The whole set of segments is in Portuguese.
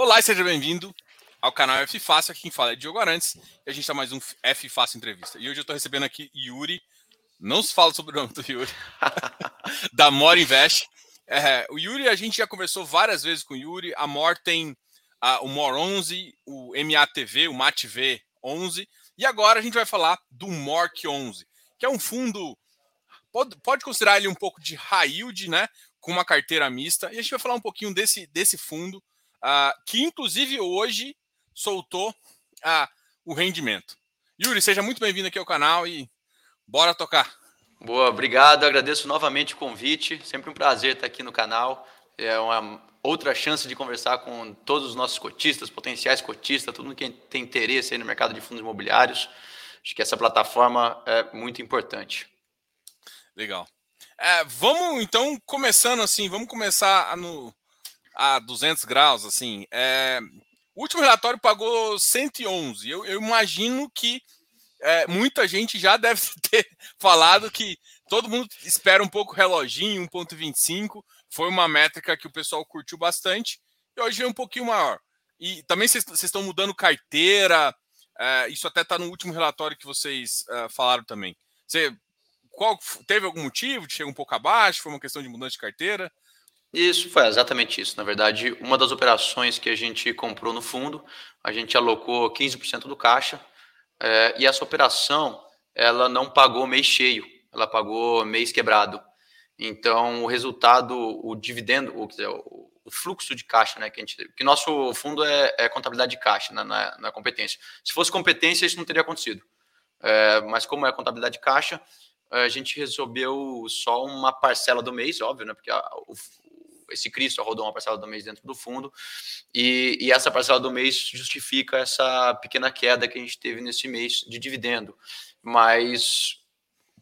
Olá e seja bem-vindo ao canal F Fácil. Aqui quem fala é Diogo Arantes e a gente está mais um F Fácil Entrevista. E hoje eu estou recebendo aqui Yuri. Não se fala sobre o nome do Yuri, da More Invest. É, o Yuri, a gente já conversou várias vezes com o Yuri. A More tem a, o More 11, o MATV, o MATV 11. E agora a gente vai falar do MORC 11, que é um fundo. Pode, pode considerar ele um pouco de high yield, né? Com uma carteira mista. E a gente vai falar um pouquinho desse, desse fundo que inclusive hoje soltou o rendimento. Yuri, seja muito bem-vindo aqui ao canal e bora tocar. Boa, obrigado. Agradeço novamente o convite. Sempre um prazer estar aqui no canal. É uma outra chance de conversar com todos os nossos cotistas, potenciais cotistas, todo mundo que tem interesse aí no mercado de fundos imobiliários. Acho que essa plataforma é muito importante. Legal. É, vamos então começando assim, vamos começar no, a 200 graus, assim. É, o último relatório pagou 111. Eu, eu imagino que é, muita gente já deve ter falado que todo mundo espera um pouco reloginho, 1.25. Foi uma métrica que o pessoal curtiu bastante. E hoje é um pouquinho maior. E também vocês estão mudando carteira. É, isso até está no último relatório que vocês é, falaram também. Você, qual, teve algum motivo de chegar um pouco abaixo? Foi uma questão de mudança de carteira? Isso foi exatamente isso. Na verdade, uma das operações que a gente comprou no fundo, a gente alocou 15% do caixa é, e essa operação ela não pagou mês cheio, ela pagou mês quebrado. Então, o resultado, o dividendo, o, o fluxo de caixa, né, que a gente, que nosso fundo é, é contabilidade de caixa, né, na, na, competência. Se fosse competência, isso não teria acontecido. É, mas como é contabilidade de caixa, a gente resolveu só uma parcela do mês, óbvio, né, porque a, esse CRI só rodou uma parcela do mês dentro do fundo, e, e, essa parcela do mês justifica essa pequena queda que a gente teve nesse mês de dividendo. Mas,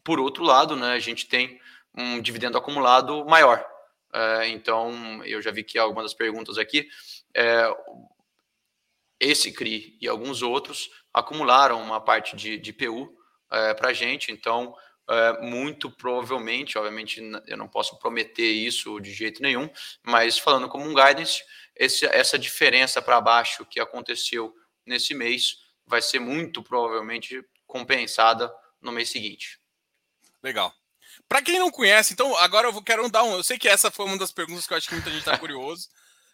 por outro lado, né, a gente tem um dividendo acumulado maior. É, então, eu já vi que algumas das perguntas aqui, é, esse CRI e alguns outros acumularam uma parte de, de PU é, para a gente, então é, muito provavelmente, obviamente eu não posso prometer isso de jeito nenhum, mas falando como um guidance, esse, essa diferença para baixo que aconteceu nesse mês vai ser muito provavelmente compensada no mês seguinte. Legal. Para quem não conhece, então agora eu vou, quero dar um. Eu sei que essa foi uma das perguntas que eu acho que muita gente está curioso.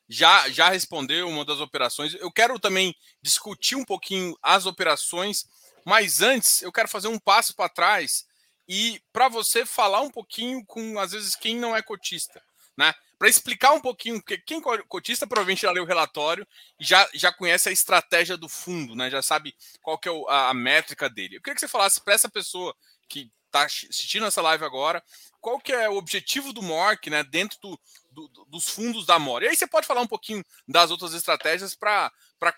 Já, já respondeu uma das operações. Eu quero também discutir um pouquinho as operações, mas antes eu quero fazer um passo para trás e para você falar um pouquinho com, às vezes, quem não é cotista, né? Para explicar um pouquinho, porque quem cotista provavelmente já leu o relatório e já, já conhece a estratégia do fundo, né? Já sabe qual que é a, a métrica dele. Eu queria que você falasse para essa pessoa que está assistindo essa live agora, qual que é o objetivo do MORC, né? Dentro do, do, dos fundos da MOR. E aí você pode falar um pouquinho das outras estratégias para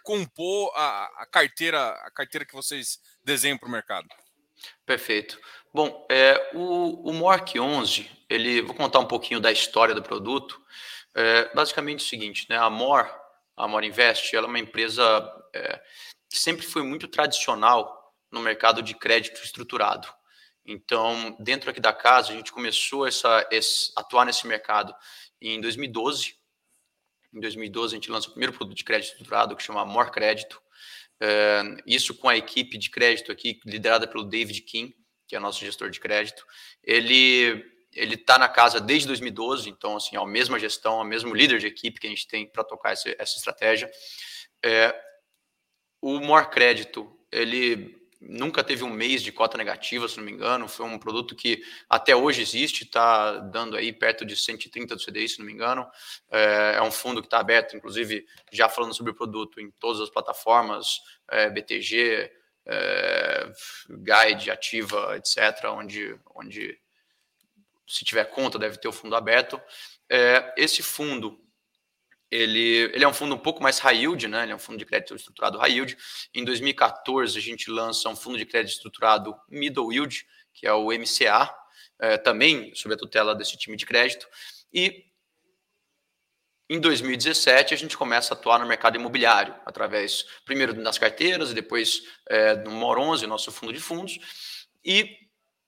compor a, a, carteira, a carteira que vocês desenham para o mercado. Perfeito. Bom, é, o, o MORC 11, ele, vou contar um pouquinho da história do produto. É, basicamente é o seguinte, né, a MOR, a MOR Invest, ela é uma empresa é, que sempre foi muito tradicional no mercado de crédito estruturado. Então, dentro aqui da casa, a gente começou essa, esse, atuar nesse mercado em 2012. Em 2012, a gente lançou o primeiro produto de crédito estruturado, que chama MOR Crédito. É, isso com a equipe de crédito aqui, liderada pelo David Kim que é nosso gestor de crédito, ele ele está na casa desde 2012, então assim, é a mesma gestão, o mesmo líder de equipe que a gente tem para tocar essa, essa estratégia. É, o More Crédito, ele nunca teve um mês de cota negativa, se não me engano, foi um produto que até hoje existe, está dando aí perto de 130 do CDI, se não me engano. É, é um fundo que está aberto, inclusive, já falando sobre o produto em todas as plataformas, é, BTG, é, guide, ativa, etc., onde, onde se tiver conta deve ter o fundo aberto. É, esse fundo ele, ele é um fundo um pouco mais high yield, né? Ele é um fundo de crédito estruturado high yield. Em 2014 a gente lança um fundo de crédito estruturado middle yield, que é o MCA, é, também sob a tutela desse time de crédito. E em 2017, a gente começa a atuar no mercado imobiliário, através, primeiro, das carteiras, e depois é, do MOR 11, nosso fundo de fundos, e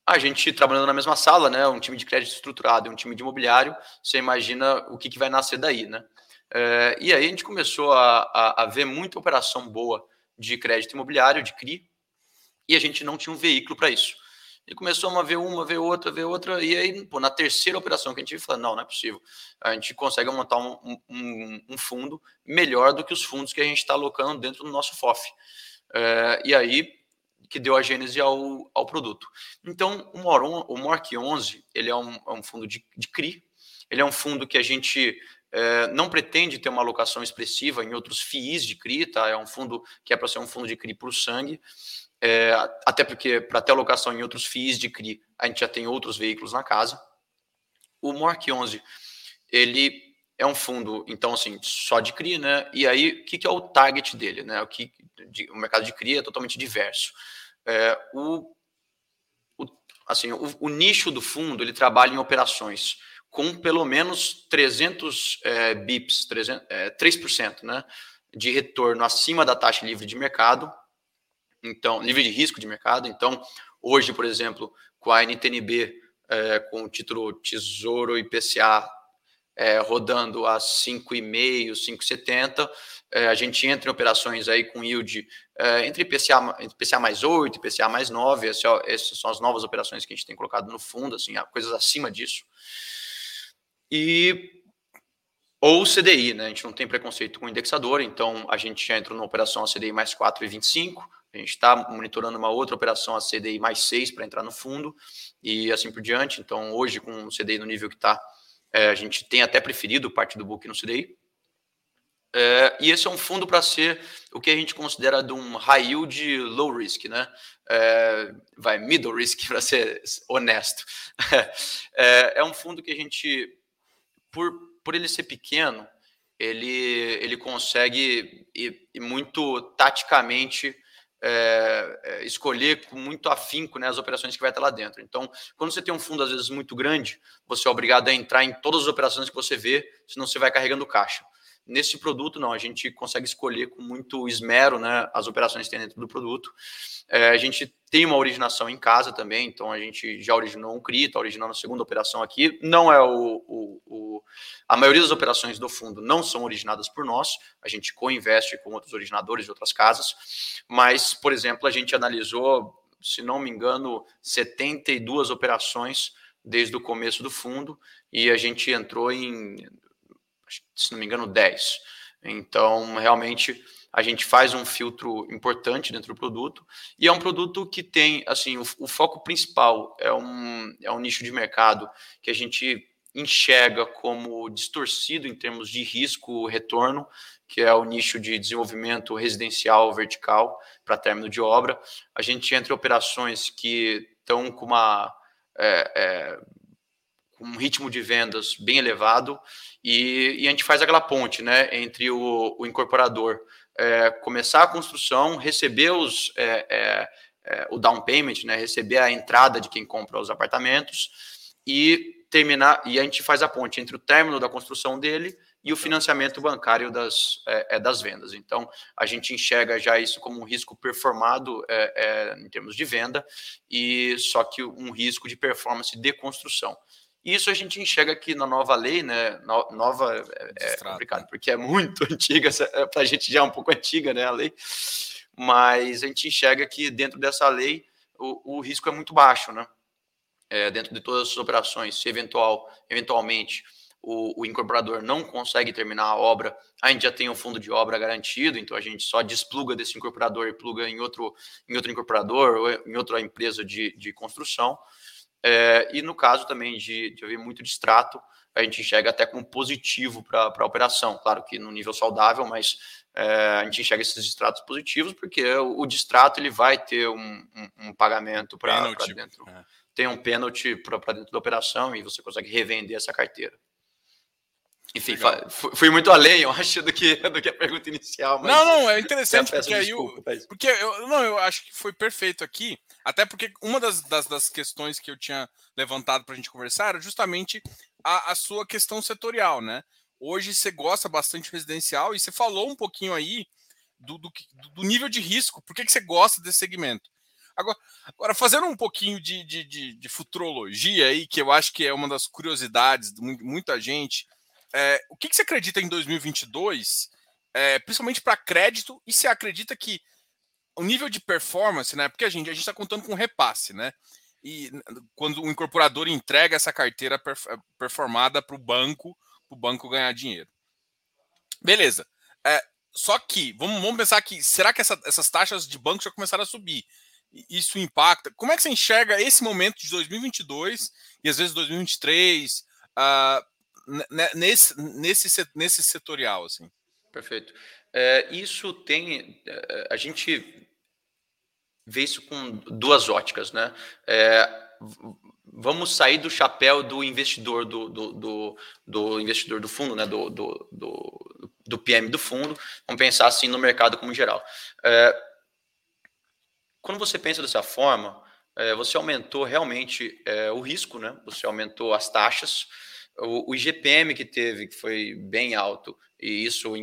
a gente trabalhando na mesma sala, né, um time de crédito estruturado e um time de imobiliário, você imagina o que, que vai nascer daí, né? É, e aí a gente começou a, a, a, ver muita operação boa de crédito imobiliário, de CRI, e a gente não tinha um veículo para isso. E começou a ver uma, ver outra, ver outra, e aí, pô, na terceira operação que a gente falou, não, não é possível. A gente consegue montar um, um, um fundo melhor do que os fundos que a gente está alocando dentro do nosso FOF. É, e aí que deu a gênese ao, ao produto. Então, o, Moron, o Mork 11, ele é um, é um fundo de, de CRI, ele é um fundo que a gente é, não pretende ter uma alocação expressiva em outros FIIs de CRI, tá? É um fundo que é para ser um fundo de CRI por sangue, é, até porque para ter alocação em outros FIIs de CRI, a gente já tem outros veículos na casa. O Mork 11, ele é um fundo, então, assim, só de CRI, né? E aí, o que, que é o target dele, né? O, que, de, o mercado de CRI é totalmente diverso. É, o, o, assim, o, o, nicho do fundo, ele trabalha em operações com pelo menos 300 é, bips, 300, é, 3%, né? De retorno acima da taxa livre de mercado, então, livre de risco de mercado. Então, hoje, por exemplo, com a NTNB, é, com o título Tesouro IPCA é, rodando a 5,5, 5,70. É, a gente entra em operações aí com yield é, entre IPCA, IPCA mais 8, IPCA mais 9. Esse, ó, essas são as novas operações que a gente tem colocado no fundo, assim, coisas acima disso. E ou CDI, né? A gente não tem preconceito com indexador, então a gente já entrou numa operação a CDI mais 4,25. A gente está monitorando uma outra operação a CDI mais 6 para entrar no fundo e assim por diante. Então, hoje, com o CDI no nível que está, é, a gente tem até preferido parte do book no CDI. É, e esse é um fundo para ser o que a gente considera de um high yield low risk, né? É, vai middle risk para ser honesto. É, é, um fundo que a gente, por, por ele ser pequeno, ele, ele consegue e, e muito taticamente é, é, escolher com muito afinco né, as operações que vai estar lá dentro. Então, quando você tem um fundo, às vezes, muito grande, você é obrigado a entrar em todas as operações que você vê, senão você vai carregando caixa. Nesse produto, não, a gente consegue escolher com muito esmero né, as operações que tem dentro do produto. É, a gente tem uma originação em casa também, então a gente já originou um CRI, está originando a segunda operação aqui. Não é o, o, o, A maioria das operações do fundo não são originadas por nós, a gente co-investe com outros originadores de outras casas, mas, por exemplo, a gente analisou, se não me engano, 72 operações desde o começo do fundo e a gente entrou em se não me engano, 10. Então, realmente, a gente faz um filtro importante dentro do produto e é um produto que tem, assim, o, o foco principal é um, é um nicho de mercado que a gente enxerga como distorcido em termos de risco-retorno, que é o nicho de desenvolvimento residencial vertical para término de obra. A gente entra em operações que estão com uma é, é, um ritmo de vendas bem elevado e, e, a gente faz aquela ponte né, entre o, o incorporador é, começar a construção, receber os, é, é, é, o down payment, né, receber a entrada de quem compra os apartamentos e terminar e a gente faz a ponte entre o término da construção dele e o financiamento bancário das, é, é, das vendas. Então, a gente enxerga já isso como um risco performado em termos de venda, e só que um risco de performance de construção. Isso a gente enxerga aqui na nova lei, né? nova é, é complicado, né? porque é muito antiga, é, para a gente já é um pouco antiga, né? A lei, mas a gente enxerga que dentro dessa lei o, o risco é muito baixo, né? É, dentro de todas as operações, se eventual, eventualmente o, o, incorporador não consegue terminar a obra, a gente já tem um fundo de obra garantido, então a gente só despluga desse incorporador e pluga em outro, em outro incorporador ou em outra empresa de, de construção. É, e no caso também de, de haver muito distrato, a gente enxerga até como positivo para a operação. Claro que no nível saudável, mas é, a gente enxerga esses distratos positivos porque o, o distrato ele vai ter um, um, um pagamento para dentro. É. Tem um pênalti para dentro da operação e você consegue revender essa carteira. Enfim, fui muito além, eu acho, do que, do que a pergunta inicial. não, não, é interessante, porque aí eu, porque eu, não, eu acho que foi perfeito aqui, até porque uma das, das, das questões que eu tinha levantado para a gente conversar era justamente a, a sua questão setorial, né? Hoje você gosta bastante residencial e você falou um pouquinho aí do, do, do nível de risco, por que, que você gosta desse segmento? Agora, agora fazendo um pouquinho de, de, de, de futurologia aí, que eu acho que é uma das curiosidades de muita gente, É, o que, que, você acredita em 2022, é, principalmente para crédito, e você acredita que o nível de performance, né? Porque a gente a está contando com repasse, né? E quando o incorporador entrega essa carteira performada para o banco, para o banco ganhar dinheiro. Beleza. É, só que, vamos, vamos pensar que, será que essa, essas taxas de banco já começaram a subir? Isso impacta? Como é que você enxerga esse momento de 2022 e às vezes 2023 uh, nesse, nesse, nesse setorial? Assim? Perfeito. É, isso tem. É, a gente vê isso com duas óticas, né? É, vamos sair do chapéu do investidor do, do, do, do investidor do fundo, né? Do, do, do, do, PM do fundo. Vamos pensar assim no mercado como geral. É, quando você pensa dessa forma, é, você aumentou realmente é, o risco, né? Você aumentou as taxas. O, o IGPM que teve, que foi bem alto, e isso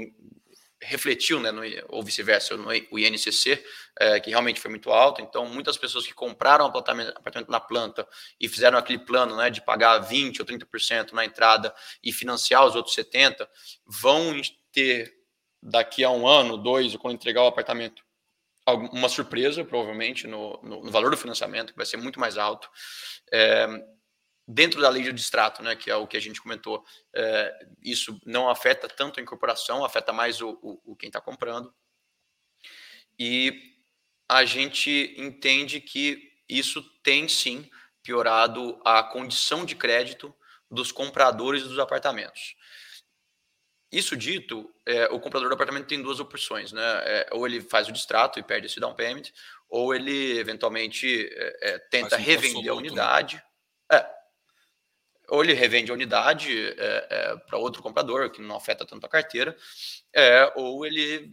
refletiu, né, no, ou vice-versa, no o INCC, é, que realmente foi muito alto. Então, muitas pessoas que compraram apartamento, apartamento na planta e fizeram aquele plano né, de pagar 20% ou 30% na entrada e financiar os outros 70%, vão ter daqui a um ano, dois, quando entregar o apartamento, uma surpresa, provavelmente, no, no, no valor do financiamento, que vai ser muito mais alto. É, dentro da lei de distrato, né, que é o que a gente comentou, é, isso não afeta tanto a incorporação, afeta mais o, o, o quem está comprando. E a gente entende que isso tem sim piorado a condição de crédito dos compradores dos apartamentos. Isso dito, é, o comprador do apartamento tem duas opções, né? É, ou ele faz o distrato e perde esse down payment, ou ele eventualmente é, é tenta revender a né? unidade. Né? Ou ele revende a unidade é, é, para outro comprador, que não afeta tanto a carteira, é, ou ele,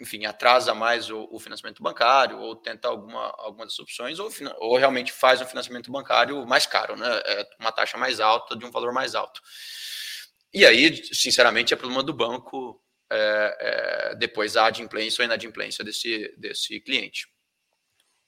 enfim, atrasa mais o, o, financiamento bancário, ou tenta alguma, algumas opções, ou, ou realmente faz um financiamento bancário mais caro, né? É uma taxa mais alta, de um valor mais alto. E aí, sinceramente, é problema do banco é, é, depois a adimplência ou inadimplência desse, desse cliente.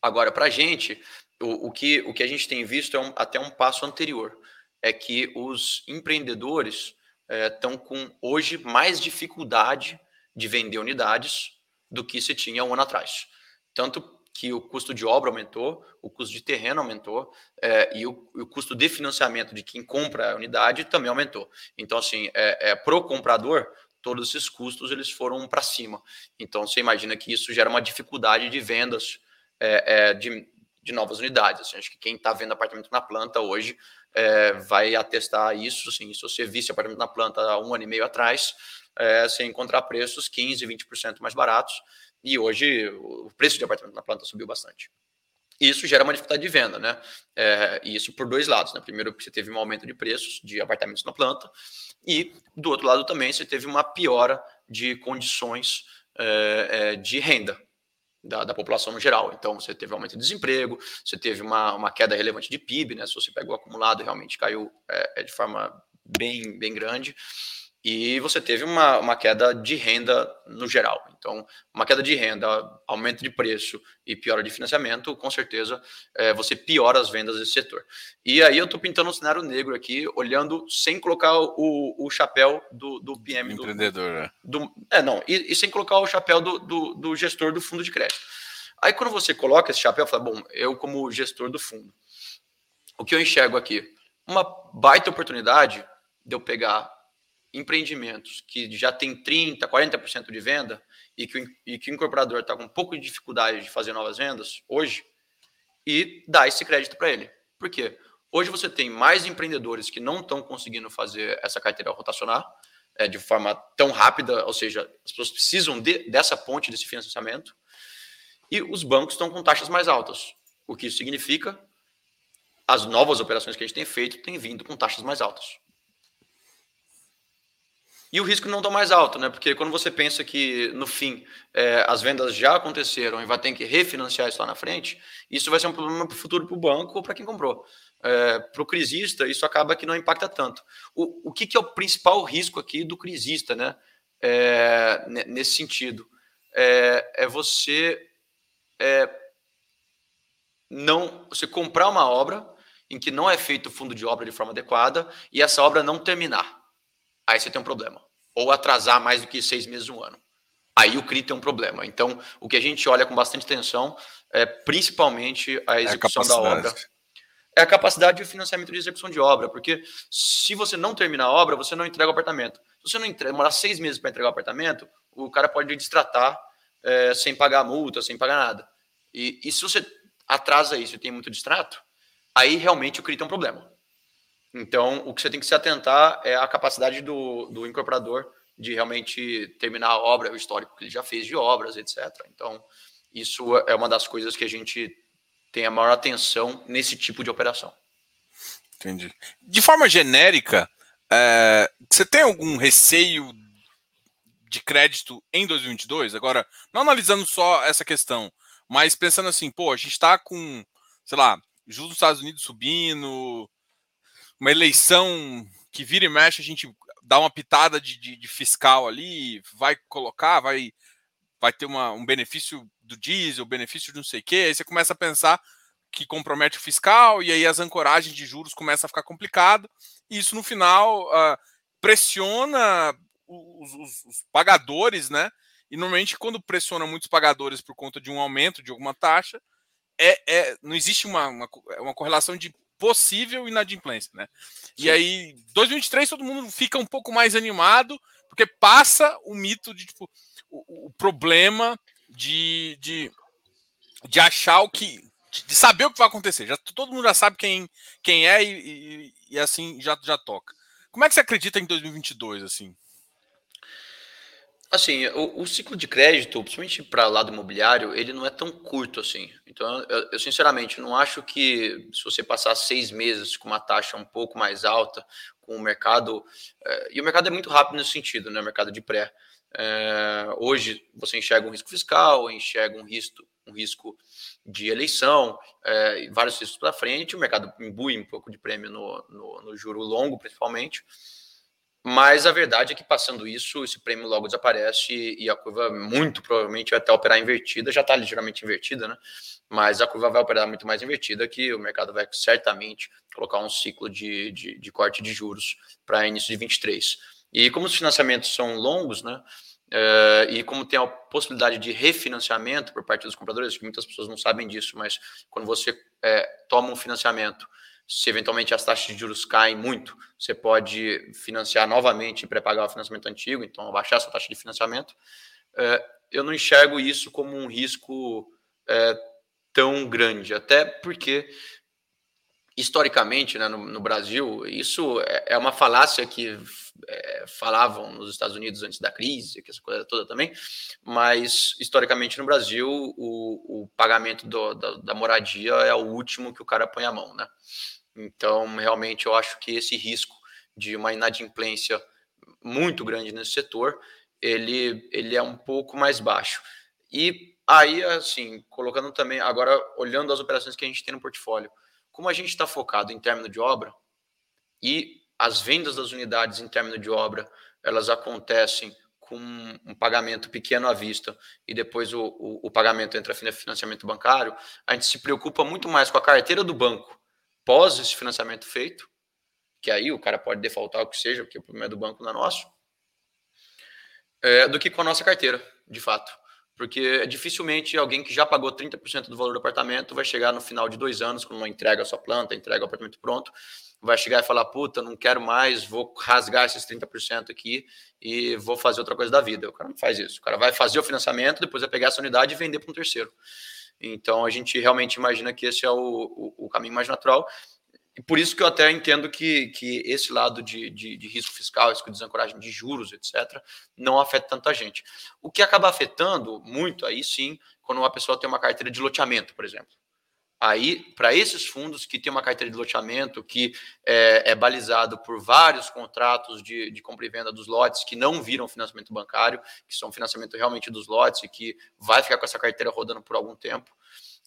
Agora, para a gente, o, o, que, o que a gente tem visto é um, até um passo anterior é que os empreendedores estão é, com hoje mais dificuldade de vender unidades do que se tinha um ano atrás. Tanto que o custo de obra aumentou, o custo de terreno aumentou é, e, o, o, custo de financiamento de quem compra a unidade também aumentou. Então, assim, é, é, para o comprador, todos esses custos eles foram para cima. Então, você imagina que isso gera uma dificuldade de vendas é, é de, de novas unidades. Assim, acho que quem está vendo apartamento na planta hoje é, vai atestar isso. Assim, se você visse apartamento na planta há um ano e meio atrás, é, você encontrar preços 15%, 20% mais baratos. E hoje o preço de apartamento na planta subiu bastante. Isso gera uma dificuldade de venda, né? É, e isso por dois lados, né? Primeiro, você teve um aumento de preços de apartamentos na planta, e do outro lado também você teve uma piora de condições é, é de renda, da, da, população no geral. Então, você teve aumento de desemprego, você teve uma, uma queda relevante de PIB, né? Se você pega o acumulado, realmente caiu é, é de forma bem, bem grande e você teve uma, uma queda de renda no geral. Então, uma queda de renda, aumento de preço e piora de financiamento, com certeza é, você piora as vendas desse setor. E aí eu estou pintando um cenário negro aqui, olhando sem colocar o, o chapéu do, do PM. Do, Empreendedor, né? Do, é, não, e, e, sem colocar o chapéu do, do, do gestor do fundo de crédito. Aí quando você coloca esse chapéu, fala, bom, eu como gestor do fundo, o que eu enxergo aqui? Uma baita oportunidade de eu pegar empreendimentos que já tem 30%, 40% de venda e que, e que o incorporador está com um pouco de dificuldade de fazer novas vendas hoje e dar esse crédito para ele. Por quê? Hoje você tem mais empreendedores que não estão conseguindo fazer essa carteira rotacionar é, de forma tão rápida, ou seja, as pessoas precisam de, dessa ponte, desse financiamento, e os bancos estão com taxas mais altas. O que isso significa? As novas operações que a gente tem feito têm vindo com taxas mais altas. E o risco não está mais alto, né? Porque quando você pensa que, no fim, é, as vendas já aconteceram e vai ter que refinanciar isso lá na frente, isso vai ser um problema para o futuro para o banco ou para quem comprou. É, para o crisista, isso acaba que não impacta tanto. O, o que, que é o principal risco aqui do crisista, né? É, nesse sentido? É, é você é, não você comprar uma obra em que não é feito o fundo de obra de forma adequada e essa obra não terminar aí você tem um problema. Ou atrasar mais do que seis meses, um ano. Aí o CRI tem um problema. Então, o que a gente olha com bastante atenção é principalmente a execução é a da obra. É a capacidade de financiamento de execução de obra, porque se você não terminar a obra, você não entrega o apartamento. Se você não entrega, demorar seis meses para entregar o apartamento, o cara pode destratar é, sem pagar multa, sem pagar nada. E, e se você atrasa isso e tem muito distrato, aí realmente o CRI tem um problema. Então, o que você tem que se atentar é a capacidade do, do incorporador de realmente terminar a obra, o histórico que ele já fez de obras, etc. Então, isso é uma das coisas que a gente tem a maior atenção nesse tipo de operação. Entendi. De forma genérica, é, você tem algum receio de crédito em 2022? Agora, não analisando só essa questão, mas pensando assim, pô, a gente está com, sei lá, juros dos Estados Unidos subindo, uma eleição que vira e mexe, a gente dá uma pitada de, de, de fiscal ali, vai colocar, vai, vai ter uma, um benefício do diesel, benefício de não sei o quê, aí você começa a pensar que compromete o fiscal, e aí as ancoragens de juros começam a ficar complicado, e isso no final uh, pressiona os, os, os, pagadores, né? E normalmente quando pressiona muitos pagadores por conta de um aumento de alguma taxa, é, é não existe uma, uma, uma correlação de possível inadimplência, né? E aí, 2023 todo mundo fica um pouco mais animado, porque passa o mito de tipo o, o problema de, de, de achar o que de saber o que vai acontecer. Já todo mundo já sabe quem, quem é e, e, e assim já já toca. Como é que você acredita em 2022 assim? Assim, o, o, ciclo de crédito, principalmente para lado imobiliário, ele não é tão curto assim. Então, eu, eu, sinceramente não acho que se você passar seis meses com uma taxa um pouco mais alta, com o mercado. É, e o mercado é muito rápido nesse sentido, né? O mercado de pré. É, hoje você enxerga um risco fiscal, enxerga um risco, um risco de eleição, é, vários riscos para frente. O mercado imbui um pouco de prêmio no, no, no juro longo, principalmente. Mas a verdade é que passando isso, esse prêmio logo desaparece e a curva muito provavelmente vai até operar invertida, já está ligeiramente invertida, né? Mas a curva vai operar muito mais invertida, que o mercado vai certamente colocar um ciclo de, de, de corte de juros para início de 23. E como os financiamentos são longos, né? É, e como tem a possibilidade de refinanciamento por parte dos compradores, que muitas pessoas não sabem disso, mas quando você é, toma um financiamento se eventualmente as taxas de juros caem muito, você pode financiar novamente e pré-pagar o financiamento antigo, então abaixar essa taxa de financiamento. É, eu não enxergo isso como um risco é, tão grande, até porque historicamente, né, no, no, Brasil, isso é, é uma falácia que é, falavam nos Estados Unidos antes da crise, que essa coisa toda também, mas historicamente no Brasil o, o pagamento do, da, da, moradia é o último que o cara põe a mão, né? Então, realmente, eu acho que esse risco de uma inadimplência muito grande nesse setor, ele, ele é um pouco mais baixo. E aí, assim, colocando também, agora olhando as operações que a gente tem no portfólio, como a gente está focado em término de obra e as vendas das unidades em término de obra, elas acontecem com um pagamento pequeno à vista e depois o, o, o pagamento entra financiamento bancário, a gente se preocupa muito mais com a carteira do banco pós esse financiamento feito, que aí o cara pode defaultar o que seja, porque o problema é do banco, não é nosso, é, do que com a nossa carteira, de fato. Porque dificilmente alguém que já pagou 30% do valor do apartamento vai chegar no final de dois anos, quando não entrega a sua planta, entrega o apartamento pronto, vai chegar e falar: puta, não quero mais, vou rasgar esses 30% aqui e vou fazer outra coisa da vida. O cara não faz isso. O cara vai fazer o financiamento, depois vai pegar essa unidade e vender para um terceiro. Então a gente realmente imagina que esse é o, o, o caminho mais natural. E por isso que eu até entendo que, que esse lado de, de, de, risco fiscal, risco de desancoragem de juros, etc., não afeta tanta gente. O que acaba afetando muito, aí sim, quando uma pessoa tem uma carteira de loteamento, por exemplo. Aí, para esses fundos que têm uma carteira de loteamento que é, é balizado por vários contratos de, de, compra e venda dos lotes que não viram financiamento bancário, que são financiamento realmente dos lotes e que vai ficar com essa carteira rodando por algum tempo,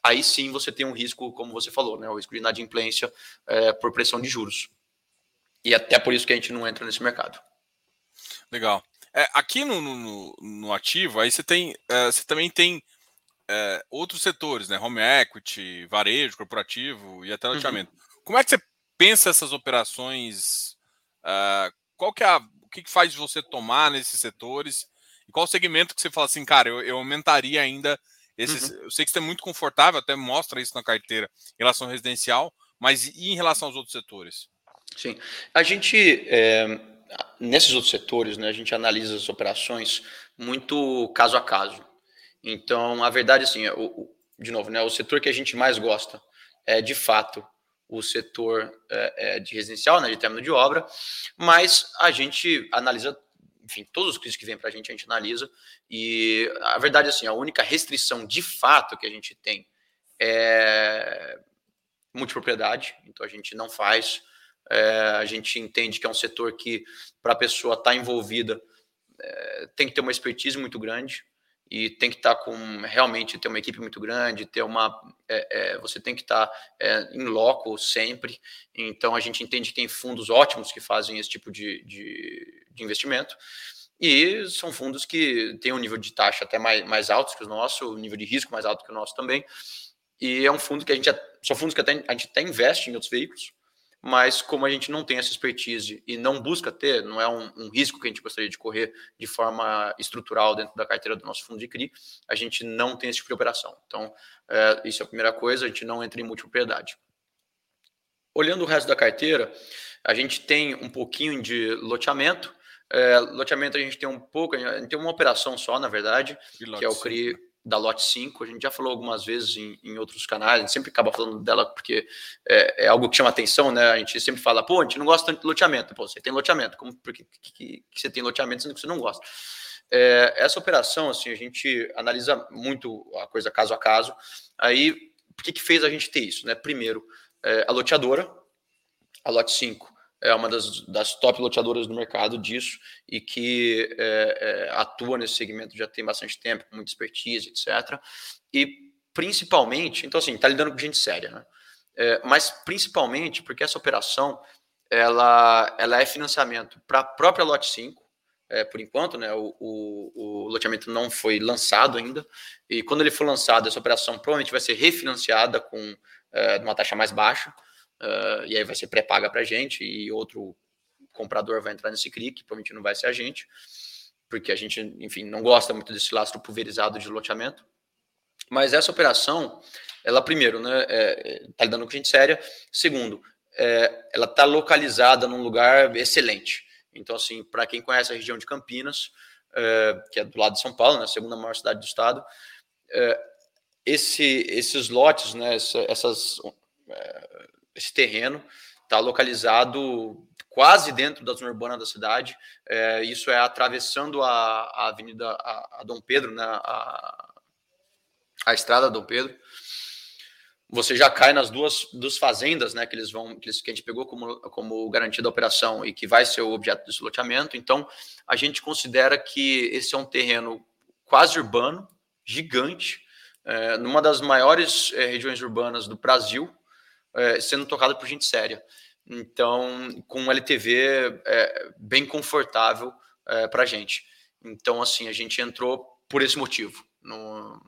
aí sim você tem um risco, como você falou, né, o risco de inadimplência é, por pressão de juros. E até por isso que a gente não entra nesse mercado. Legal. É, aqui no, no, no, ativo, aí você tem, é, você também tem é, outros setores, né? Home equity, varejo, corporativo e até uhum. loteamento. Uhum. Como é que você pensa essas operações? Uh, qual que é a, que, que faz você tomar nesses setores? E qual segmento que você fala assim, cara, eu, eu aumentaria ainda esses. Uhum. Eu sei que você é muito confortável, até mostra isso na carteira em relação ao residencial, mas e em relação aos outros setores? Sim. A gente, é, nesses outros setores, né, a gente analisa as operações muito caso a caso. Então, a verdade, assim, é, o, de novo, né, o setor que a gente mais gosta é, de fato, o setor é, é, de residencial, né, de término de obra, mas a gente analisa, enfim, todos os clientes que vêm para a gente, a gente analisa, e a verdade, assim, a única restrição de fato que a gente tem é multipropriedade, então a gente não faz, é, a gente entende que é um setor que, para a pessoa estar tá envolvida, é, tem que ter uma expertise muito grande, e tem que estar tá com realmente ter uma equipe muito grande, ter uma é, é, você tem que estar tá, é, em loco sempre. Então a gente entende que tem fundos ótimos que fazem esse tipo de, de, de investimento. E são fundos que têm um nível de taxa até mais, mais alto que o nosso, um nível de risco mais alto que o nosso também. E é um fundo que a gente são fundos que até, a gente até investe em outros veículos, mas como a gente não tem essa expertise e não busca ter, não é um, um, risco que a gente gostaria de correr de forma estrutural dentro da carteira do nosso fundo de CRI, a gente não tem esse tipo de operação. Então, é, isso é a primeira coisa, a gente não entra em multipropriedade. Olhando o resto da carteira, a gente tem um pouquinho de loteamento, é, loteamento a gente tem um pouco, a gente tem uma operação só, na verdade, que é o CRI da Lote 5, a gente já falou algumas vezes em, em, outros canais, a gente sempre acaba falando dela porque é, é, algo que chama atenção, né? A gente sempre fala, pô, a gente não gosta tanto de loteamento. Pô, você tem loteamento, como por que, que, que você tem loteamento sendo que você não gosta? É, essa operação, assim, a gente analisa muito a coisa caso a caso. Aí, por que, que fez a gente ter isso, né? Primeiro, é, a loteadora, a Lote 5, é uma das, das top loteadoras do mercado disso e que é, é, atua nesse segmento já tem bastante tempo, com muita expertise, etc. E principalmente, então assim, está lidando com gente séria, né? É, mas principalmente porque essa operação ela, ela é financiamento para a própria Lote 5, é, por enquanto, né? O, o, o, loteamento não foi lançado ainda, e quando ele for lançado, essa operação provavelmente vai ser refinanciada com é, uma taxa mais baixa uh, e aí vai ser pré-paga para a gente e outro comprador vai entrar nesse CRI, que provavelmente não vai ser a gente, porque a gente, enfim, não gosta muito desse lastro pulverizado de loteamento. Mas essa operação, ela primeiro, né, está é, tá lidando com gente séria. Segundo, é, ela está localizada num lugar excelente. Então, assim, para quem conhece a região de Campinas, é, que é do lado de São Paulo, né, segunda maior cidade do estado, é, esse, esses lotes, né, essas, é, esse terreno está localizado quase dentro da zona urbana da cidade. É, isso é atravessando a, a Avenida a, a Dom Pedro, né, a, a estrada Dom Pedro. Você já cai nas duas, duas fazendas, né, que eles vão, que, eles, que a gente pegou como, como garantia da operação e que vai ser o objeto desse loteamento. Então, a gente considera que esse é um terreno quase urbano, gigante, é, numa das maiores é, regiões urbanas do Brasil, é, sendo tocada por gente séria. Então, com um LTV é, bem confortável é, para a gente. Então, assim, a gente entrou por esse motivo. No...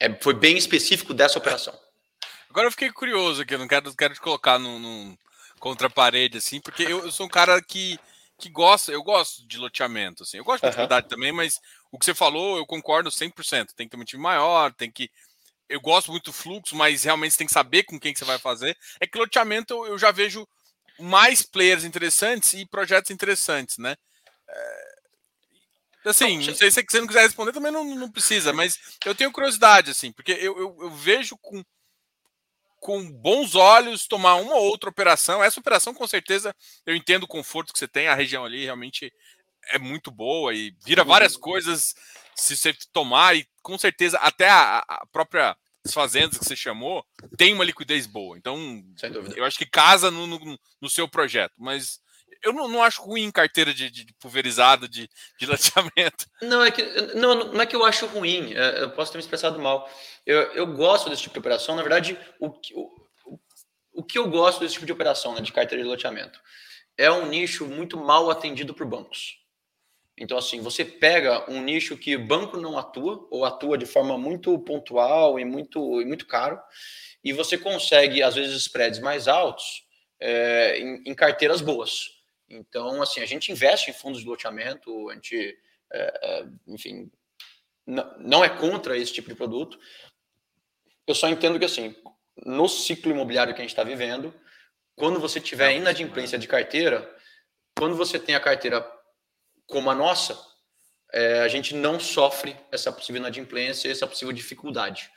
É, foi bem específico dessa operação. Agora eu fiquei curioso aqui, eu não quero, quero te colocar num, num contra a parede, assim, porque eu, eu, sou um cara que, que gosta, eu gosto de loteamento, assim, eu gosto de uhum. também, mas o que você falou, eu concordo 100%. Tem que ter um time maior, tem que eu gosto muito do fluxo, mas realmente você tem que saber com quem que você vai fazer. É que loteamento eu já vejo mais players interessantes e projetos interessantes, né? É... Assim, não, sei se você não quiser responder, também não, não precisa, mas eu tenho curiosidade, assim, porque eu, eu, eu vejo com, com bons olhos tomar uma ou outra operação. Essa operação, com certeza, eu entendo o conforto que você tem, a região ali realmente é muito boa e vira várias coisas se você tomar, e com certeza até a, a própria fazendas que você chamou tem uma liquidez boa. Então, eu acho que casa no, no, no seu projeto, mas eu não, não, acho ruim carteira de, de, de pulverizada de, de lateamento. Não é que não, não é que eu acho ruim. É, eu posso ter me expressado mal. Eu, eu gosto desse tipo de operação. Na verdade, o, o, o que eu gosto desse tipo de operação, né, de carteira de loteamento, é um nicho muito mal atendido por bancos. Então, assim, você pega um nicho que o banco não atua, ou atua de forma muito pontual e muito, e muito caro, e você consegue, às vezes, spreads mais altos é, em, em, carteiras boas. Então, assim, a gente investe em fundos de loteamento, a gente, é, é, enfim, não é contra esse tipo de produto. Eu só entendo que, assim, no ciclo imobiliário que a gente está vivendo, quando você tiver inadimplência de carteira, quando você tem a carteira como a nossa, é, a gente não sofre essa possível inadimplência, essa possível dificuldade.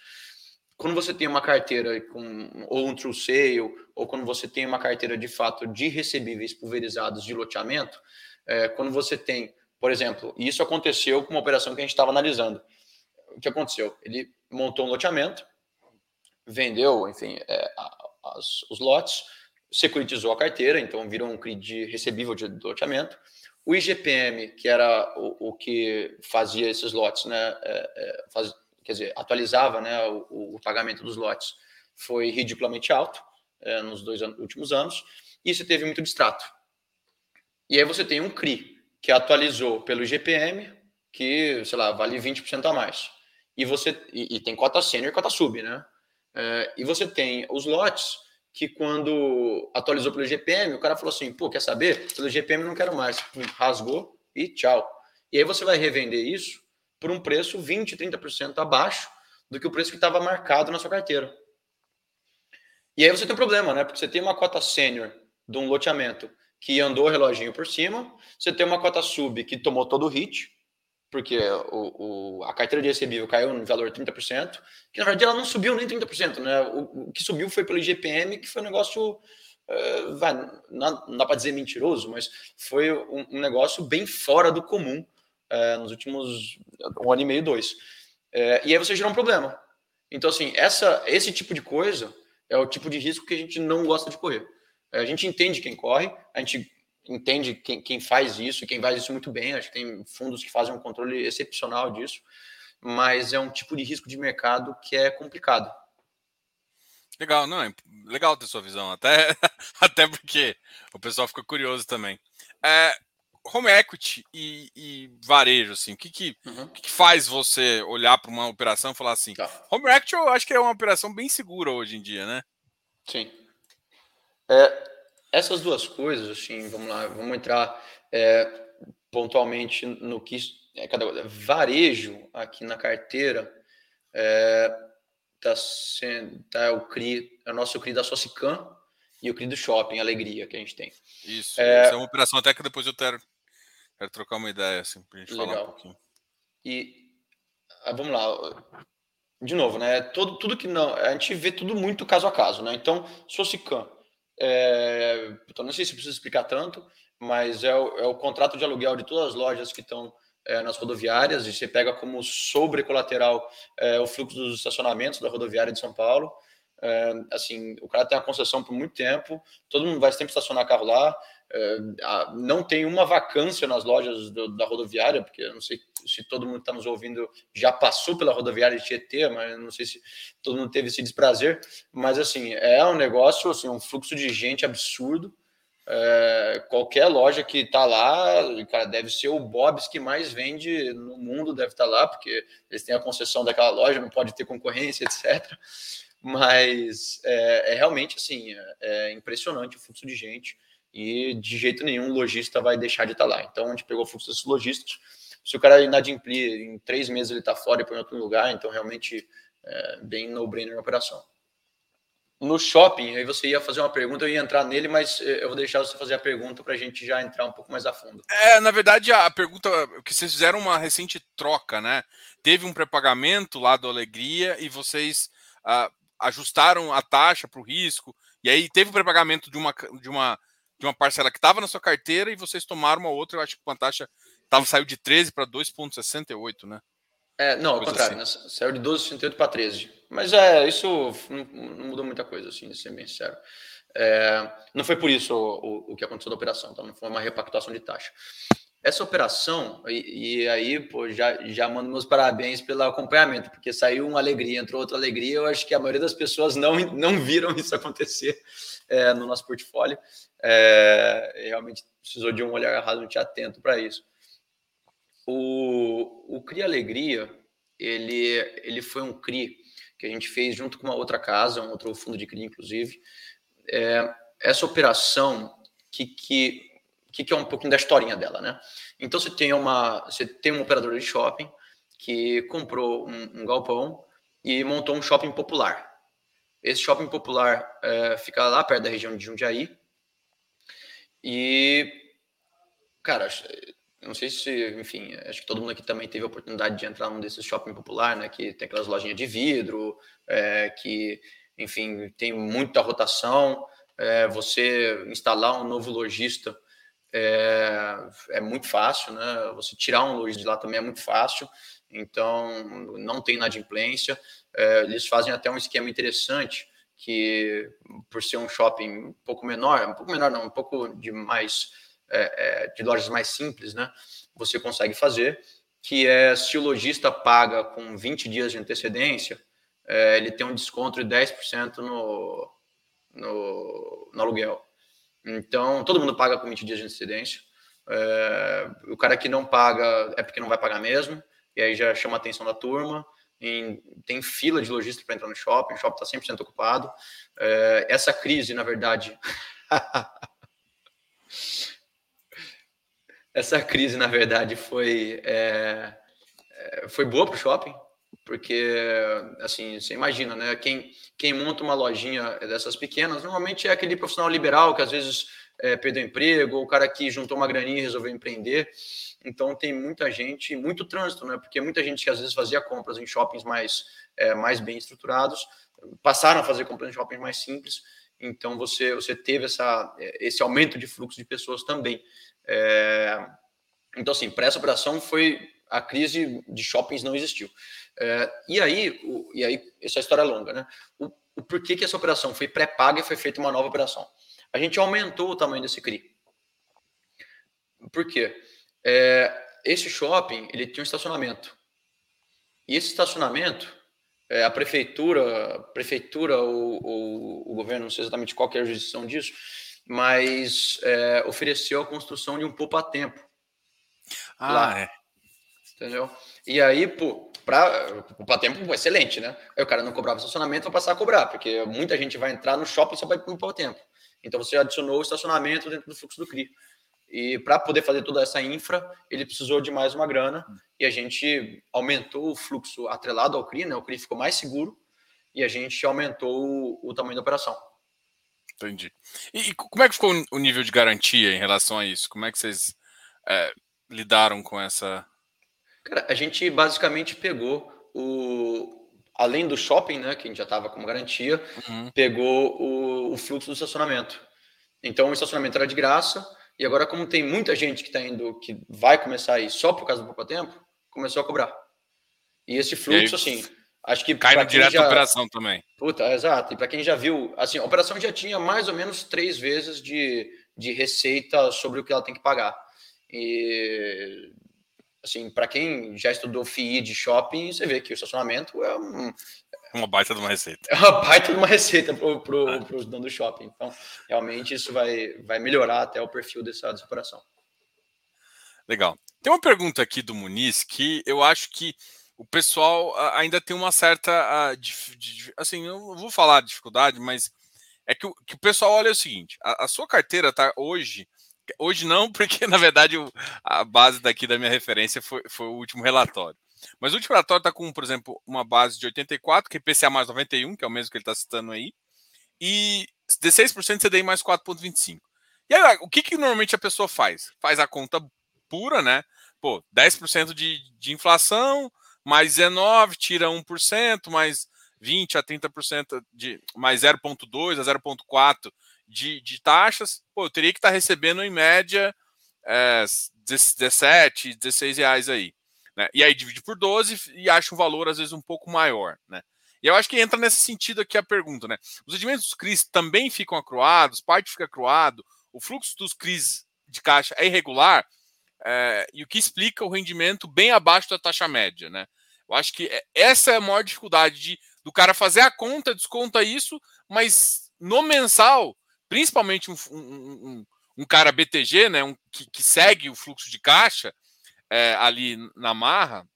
Quando você tem uma carteira com, ou um true sale, ou quando você tem uma carteira de fato de recebíveis pulverizados de loteamento, é, quando você tem, por exemplo, e isso aconteceu com uma operação que a gente estava analisando. O que aconteceu? Ele montou um loteamento, vendeu, enfim, é, as, os lotes, securitizou a carteira, então virou um CRI de recebível de loteamento. O IGPM, que era o, o que fazia esses lotes, né, é, é, faz, quer dizer, atualizava né, o, o, pagamento dos lotes, foi ridiculamente alto é, nos dois últimos anos, e isso teve muito distrato. E aí você tem um CRI, que atualizou pelo IGPM, que, sei lá, vale 20% a mais. E você e, e tem cota sênior e cota sub, né? É, e você tem os lotes que quando atualizou pelo GPM, o cara falou assim, pô, quer saber? Pelo GPM não quero mais. Rasgou e tchau. E aí você vai revender isso por um preço 20, 30% abaixo do que o preço que estava marcado na sua carteira. E aí você tem um problema, né? Porque você tem uma cota sênior de um loteamento que andou o reloginho por cima, você tem uma cota sub que tomou todo o hit, porque o, o, a carteira de recebível caiu no valor 30%, que na verdade ela não subiu nem 30%, né? O, o que subiu foi pelo IGPM, que foi um negócio, uh, vai, não, não dá para dizer mentiroso, mas foi um, um, negócio bem fora do comum uh, nos últimos um ano e meio, dois. Uh, e aí você gerou um problema. Então, assim, essa, esse tipo de coisa é o tipo de risco que a gente não gosta de correr. A gente entende quem corre, a gente entende quem, quem faz isso e quem faz isso muito bem. Acho que tem fundos que fazem um controle excepcional disso, mas é um tipo de risco de mercado que é complicado. Legal, não, é legal ter sua visão, até, até porque o pessoal fica curioso também. É, home equity e, e, varejo, assim, o que que, uhum. que, que faz você olhar para uma operação e falar assim, tá. home equity eu acho que é uma operação bem segura hoje em dia, né? Sim. É, essas duas coisas, assim, vamos lá, vamos entrar é, pontualmente no que é cada varejo aqui na carteira é, tá sendo tá o CRI, é o nosso CRI da Socicam e o CRI do Shopping Alegria que a gente tem. Isso, é, é uma operação até que depois eu quero, quero trocar uma ideia assim para a gente legal. falar um pouquinho. E ah, vamos lá, de novo, né? Todo, tudo que não. A gente vê tudo muito caso a caso, né? Então, Socicam, é, então não sei se precisa explicar tanto, mas é o, é o, contrato de aluguel de todas as lojas que estão é, nas rodoviárias, e você pega como sobre colateral é, o fluxo dos estacionamentos da rodoviária de São Paulo. É, assim, o cara tem a concessão por muito tempo, todo mundo vai sempre estacionar carro lá, não tem uma vacância nas lojas do, da rodoviária, porque eu não sei se todo mundo está nos ouvindo já passou pela rodoviária de Tietê, mas não sei se todo mundo teve esse desprazer. Mas assim, é um negócio, assim, um fluxo de gente absurdo. É, qualquer loja que está lá, cara, deve ser o Bob's que mais vende no mundo, deve estar tá lá, porque eles têm a concessão daquela loja, não pode ter concorrência, etc. Mas é, é realmente assim, é, é impressionante o fluxo de gente e de jeito nenhum o lojista vai deixar de estar lá. Então a gente pegou o fluxo desses lojistas. Se o cara inadimplir, em três meses ele está fora e põe em outro lugar, então realmente é bem no-brainer a operação. No shopping, aí você ia fazer uma pergunta, eu ia entrar nele, mas é, eu vou deixar você fazer a pergunta para a gente já entrar um pouco mais a fundo. É, na verdade, a pergunta que vocês fizeram uma recente troca, né? Teve um pré-pagamento lá do Alegria e vocês ah, ajustaram a taxa para o risco, e aí teve o pré-pagamento de uma, de uma de uma parcela que estava na sua carteira e vocês tomaram uma outra, eu acho que com a taxa tava, saiu de 13 para 2,68, né? É, não, ao contrário, assim. né? saiu de 12,68 para 13. Mas é, isso não, não, mudou muita coisa, assim, de ser bem sincero. É, não foi por isso o, o, o, que aconteceu da operação, tá? não foi uma repactuação de taxa. Essa operação, e, e, aí, pô, já, já mando meus parabéns pelo acompanhamento, porque saiu uma alegria, entrou outra alegria, eu acho que a maioria das pessoas não, não viram isso acontecer é, no nosso portfólio. É, realmente precisou de um olhar razoavelmente atento para isso. O, o CRI Alegria, ele, ele foi um CRI que a gente fez junto com uma outra casa, um outro fundo de CRI, inclusive. É, essa operação que, que, que, que é um pouquinho da historinha dela, né? Então você tem uma, você tem um operador de shopping que comprou um, um galpão e montou um shopping popular. Esse shopping popular é, fica lá perto da região de Jundiaí. E, cara, não sei se, enfim, acho que todo mundo aqui também teve a oportunidade de entrar num desses shopping popular, né? Que tem aquelas lojinhas de vidro, é, que, enfim, tem muita rotação. É, você instalar um novo lojista é, é muito fácil, né? Você tirar um lojista de lá também é muito fácil. Então, não tem inadimplência. É, eles fazem até um esquema interessante que, por ser um shopping um pouco menor, um pouco menor não, um pouco de mais é, é, de lojas mais simples, né? Você consegue fazer, que é se o lojista paga com 20 dias de antecedência, é, ele tem um desconto de 10% no, no, no aluguel. Então, todo mundo paga com 20 dias de antecedência. É, o cara que não paga é porque não vai pagar mesmo, e aí já chama a atenção da turma. Em, tem fila de lojista para entrar no shopping, o shopping está 100% ocupado. É, essa crise, na verdade. essa crise, na verdade, foi, é, é foi boa para o shopping, porque, assim, você imagina, né? Quem, quem monta uma lojinha dessas pequenas, normalmente é aquele profissional liberal que às vezes é, perdeu emprego, ou o cara que juntou uma graninha e resolveu empreender. Então, tem muita gente, muito trânsito, né? Porque muita gente que às vezes fazia compras em shoppings mais, é, mais bem estruturados, passaram a fazer compras em shoppings mais simples. Então, você, você teve essa, esse aumento de fluxo de pessoas também. É, então, assim, para essa operação foi a crise de shoppings não existiu. É, e aí, o, e aí essa história é longa, né? O, o porquê que essa operação foi pré-paga e foi feita uma nova operação? A gente aumentou o tamanho desse CRI. Por quê? É, esse shopping ele tinha um estacionamento. E esse estacionamento, é, a prefeitura, a prefeitura ou, ou, o governo, não sei exatamente qual é a jurisdição disso, mas é, ofereceu a construção de um poupa-tempo. Ah, lá. é. Entendeu? E aí, pô, para o tempo excelente, né? Aí o cara não cobrava estacionamento, vai passar a cobrar, porque muita gente vai entrar no shopping só para poupar tempo. Então você adicionou o estacionamento dentro do fluxo do CRI. E para poder fazer toda essa infra, ele precisou de mais uma grana e a gente aumentou o fluxo atrelado ao CRI, né? O CRI ficou mais seguro e a gente aumentou o, o tamanho da operação. Entendi. E, e, como é que ficou o nível de garantia em relação a isso? Como é que vocês é, lidaram com essa? Cara, a gente basicamente pegou o. Além do shopping, né, que a gente já estava como garantia, uhum. pegou o, o, fluxo do estacionamento. Então, o estacionamento era de graça, e agora, como tem muita gente que está indo, que vai começar a ir só por causa do pouco tempo, começou a cobrar. E esse fluxo, e aí, assim, acho que. Cai direto já... operação também. Puta, exato. E para quem já viu, assim, a operação já tinha mais ou menos três vezes de, de receita sobre o que ela tem que pagar. E assim, para quem já estudou FII de shopping, você vê que o estacionamento é um, uma baita de uma receita. É uma baita de uma receita para pro, é. os donos do shopping. Então, realmente, isso vai, vai melhorar até o perfil dessa, dessa operação. Legal. Tem uma pergunta aqui do Muniz que eu acho que o pessoal ainda tem uma certa. Assim, eu não vou falar dificuldade, mas é que o, que o pessoal olha o seguinte: a, a sua carteira está hoje Hoje não, porque na verdade a base daqui da minha referência foi, foi o último relatório. Mas o último relatório está com, por exemplo, uma base de 84, que é IPCA mais 91, que é o mesmo que ele está citando aí, e 16% CDI mais 4,25. E aí, o que, que normalmente a pessoa faz? Faz a conta pura, né? Pô, 10% de, de inflação, mais 19, tira 1%, mais 20 a 30% de mais 0,2 a 0,4 de, de taxas, pô, eu teria que estar tá recebendo em média é, 17, 16 reais aí. Né? E aí divide por 12 e acha um valor, às vezes, um pouco maior. Né? E eu acho que entra nesse sentido aqui a pergunta, né? Os rendimentos dos CRIs também ficam acruados, parte fica acruado, o fluxo dos CRIs de caixa é irregular, é, e o que explica o rendimento bem abaixo da taxa média, né? Eu acho que é, essa é a maior dificuldade de, do cara fazer a conta, desconta isso, mas no mensal principalmente um, um, um, cara BTG, né, um, que, que, segue o fluxo de caixa é, ali na marra,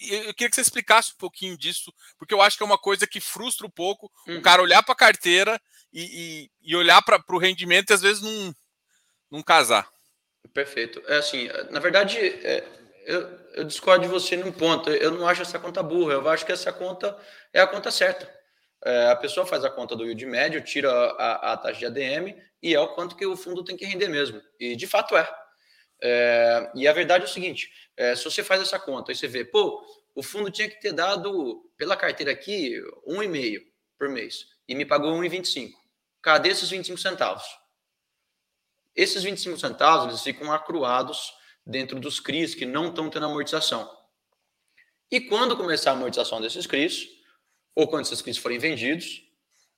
eu queria que você explicasse um pouquinho disso, porque eu acho que é uma coisa que frustra um pouco uhum. o cara olhar para a carteira e, e, e, olhar para o rendimento e às vezes não, não casar. Perfeito. É assim, na verdade, é, eu, eu, discordo de você num ponto. Eu não acho essa conta burra. Eu acho que essa conta é a conta certa. É, a pessoa faz a conta do yield médio, tira a, a, taxa de ADM e é o quanto que o fundo tem que render mesmo. E de fato é. é e a verdade é o seguinte: é, se você faz essa conta e você vê, pô, o fundo tinha que ter dado pela carteira aqui um e meio por mês e me pagou 1,25. Cadê esses 25 centavos? Esses 25 centavos eles ficam acruados dentro dos CRIs que não estão tendo amortização. E quando começar a amortização desses CRIs, ou quando esses CRIs forem vendidos,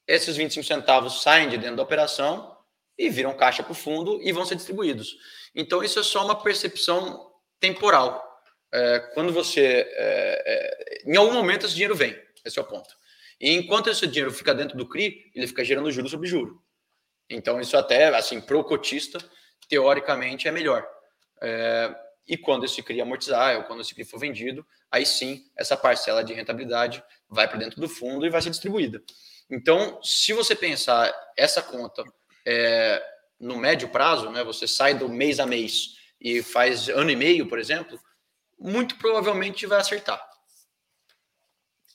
esses 25 centavos saem de dentro da operação e viram caixa para o fundo e vão ser distribuídos. Então, isso é só uma percepção temporal. É, quando você. É, é, em algum momento, esse dinheiro vem. Esse é o ponto. E enquanto esse dinheiro fica dentro do CRI, ele fica gerando juro sobre juro. Então, isso até, assim, para o cotista, teoricamente, é melhor. É, e quando esse CRI amortizar, ou quando esse CRI for vendido, aí sim, essa parcela de rentabilidade vai para dentro do fundo e vai ser distribuída. Então, se você pensar essa conta é, no médio prazo, né, você sai do mês a mês e faz ano e meio, por exemplo, muito provavelmente vai acertar.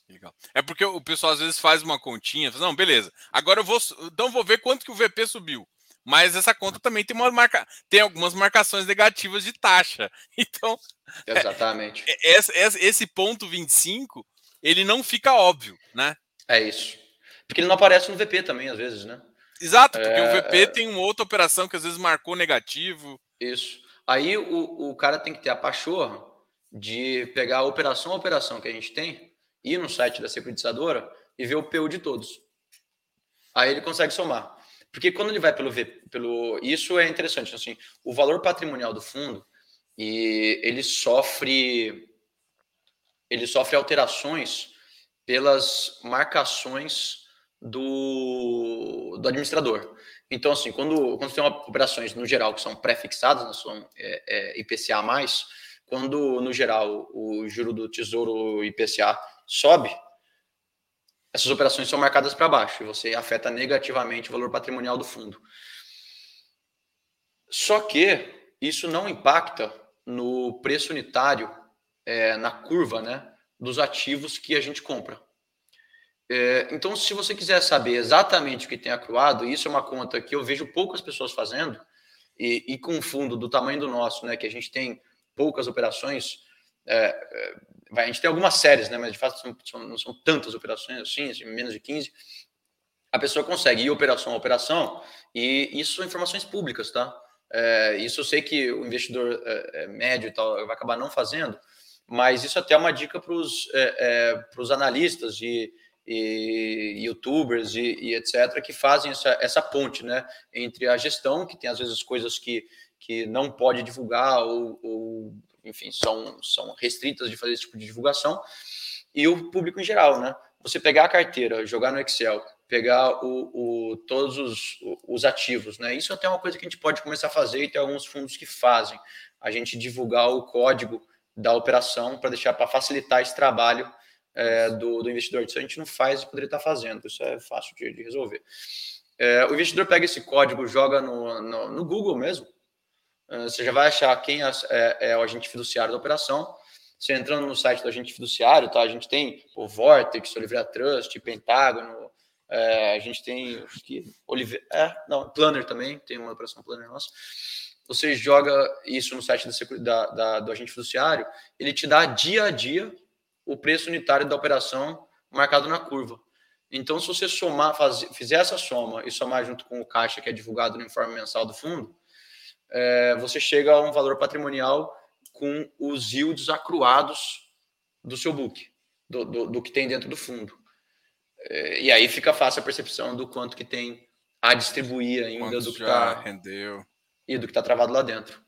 Legal. É porque o pessoal às vezes faz uma continha, fala, não, beleza. Agora eu vou, então vou ver quanto que o VP subiu mas essa conta também tem uma marca, tem algumas marcações negativas de taxa. Então, exatamente. É, esse, esse ponto 25, ele não fica óbvio, né? É isso. Porque ele não aparece no VP também, às vezes, né? Exato, porque é, o VP é... tem uma outra operação que às vezes marcou negativo. Isso. Aí o, o cara tem que ter a pachorra de pegar a operação a operação que a gente tem, ir no site da securitizadora e ver o PU de todos. Aí ele consegue somar. Porque quando ele vai pelo, pelo isso é interessante, assim, o valor patrimonial do fundo e ele sofre ele sofre alterações pelas marcações do, do administrador. Então, assim, quando, quando tem operações no geral que são pré-fixadas, não são é, é, IPCA, quando no geral o juro do tesouro IPCA sobe, essas operações são marcadas para baixo e você afeta negativamente o valor patrimonial do fundo. Só que isso não impacta no preço unitário, é, na curva né, dos ativos que a gente compra. É, então, se você quiser saber exatamente o que tem acruado, isso é uma conta que eu vejo poucas pessoas fazendo, e, e com um fundo do tamanho do nosso, né, que a gente tem poucas operações, é, é Vai, a gente tem algumas séries, né? Mas de fato são, são, não são tantas operações assim, assim, menos de 15. A pessoa consegue ir operação a operação, e isso são informações públicas, tá? É, isso eu sei que o investidor é, é médio e tal vai acabar não fazendo, mas isso até é uma dica para os é, é analistas e, e youtubers e, e, etc., que fazem essa, essa ponte né, entre a gestão, que tem às vezes coisas que, que não pode divulgar ou, ou enfim, são, são restritas de fazer esse tipo de divulgação, e o público em geral, né? Você pegar a carteira, jogar no Excel, pegar o, o, todos os, os ativos, né? Isso é até uma coisa que a gente pode começar a fazer e tem alguns fundos que fazem. A gente divulgar o código da operação para deixar para facilitar esse trabalho é, do, do, investidor. Isso a gente não faz e poderia estar fazendo. Isso é fácil de, de resolver. É, o investidor pega esse código, joga no, no, no Google mesmo, você já vai achar quem é, é, é, o agente fiduciário da operação. Você entrando no site do agente fiduciário, tá? A gente tem o Vortex, Oliveira Trust, Pentágono, é, a gente tem que Oliveira, é, não, Planner também, tem uma operação Planner nossa. Você joga isso no site da, da, do agente fiduciário, ele te dá dia a dia o preço unitário da operação marcado na curva. Então, se você somar, fazer, fizer essa soma e somar junto com o caixa que é divulgado no informe mensal do fundo, é, você chega a um valor patrimonial com os yields acruados do seu book, do, do, do que tem dentro do fundo. É, e aí fica fácil a percepção do quanto que tem a distribuir ainda do que está rendeu e do que está travado lá dentro.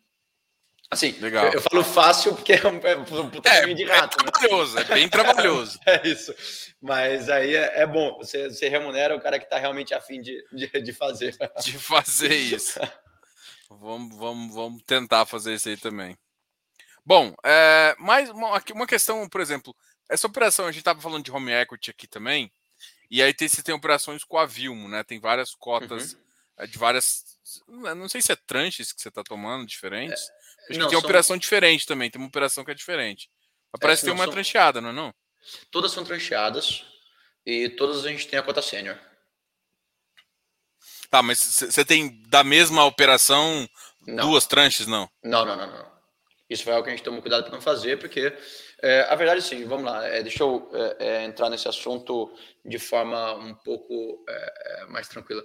Assim, Legal. Eu, eu falo fácil porque é um, é um puta é, de rato. É trabalhoso, né? é bem trabalhoso. é isso. Mas aí é, é, bom, você, você remunera o cara que está realmente afim de, de, de fazer. De fazer isso. Vamos, vamos, vamos tentar fazer isso aí também. Bom, é, mais uma, uma questão, por exemplo, essa operação, a gente estava falando de home equity aqui também, e aí tem, você tem operações com a Vilmo, né? Tem várias cotas uhum. É, de várias Não sei se é tranches que você está tomando diferentes. É, Acho não, que tem uma operação diferente também, tem uma operação que é diferente. Mas parece é, ter uma são... trancheada, não é não? Todas são trancheadas e todas a gente tem a cota sênior. Tá, mas você tem da mesma operação não. duas tranches, não? Não, não, não, não. Isso foi algo que a gente tomou cuidado para não fazer, porque é, a verdade sim, vamos lá, é, deixa eu é, é entrar nesse assunto de forma um pouco é, é, mais tranquila,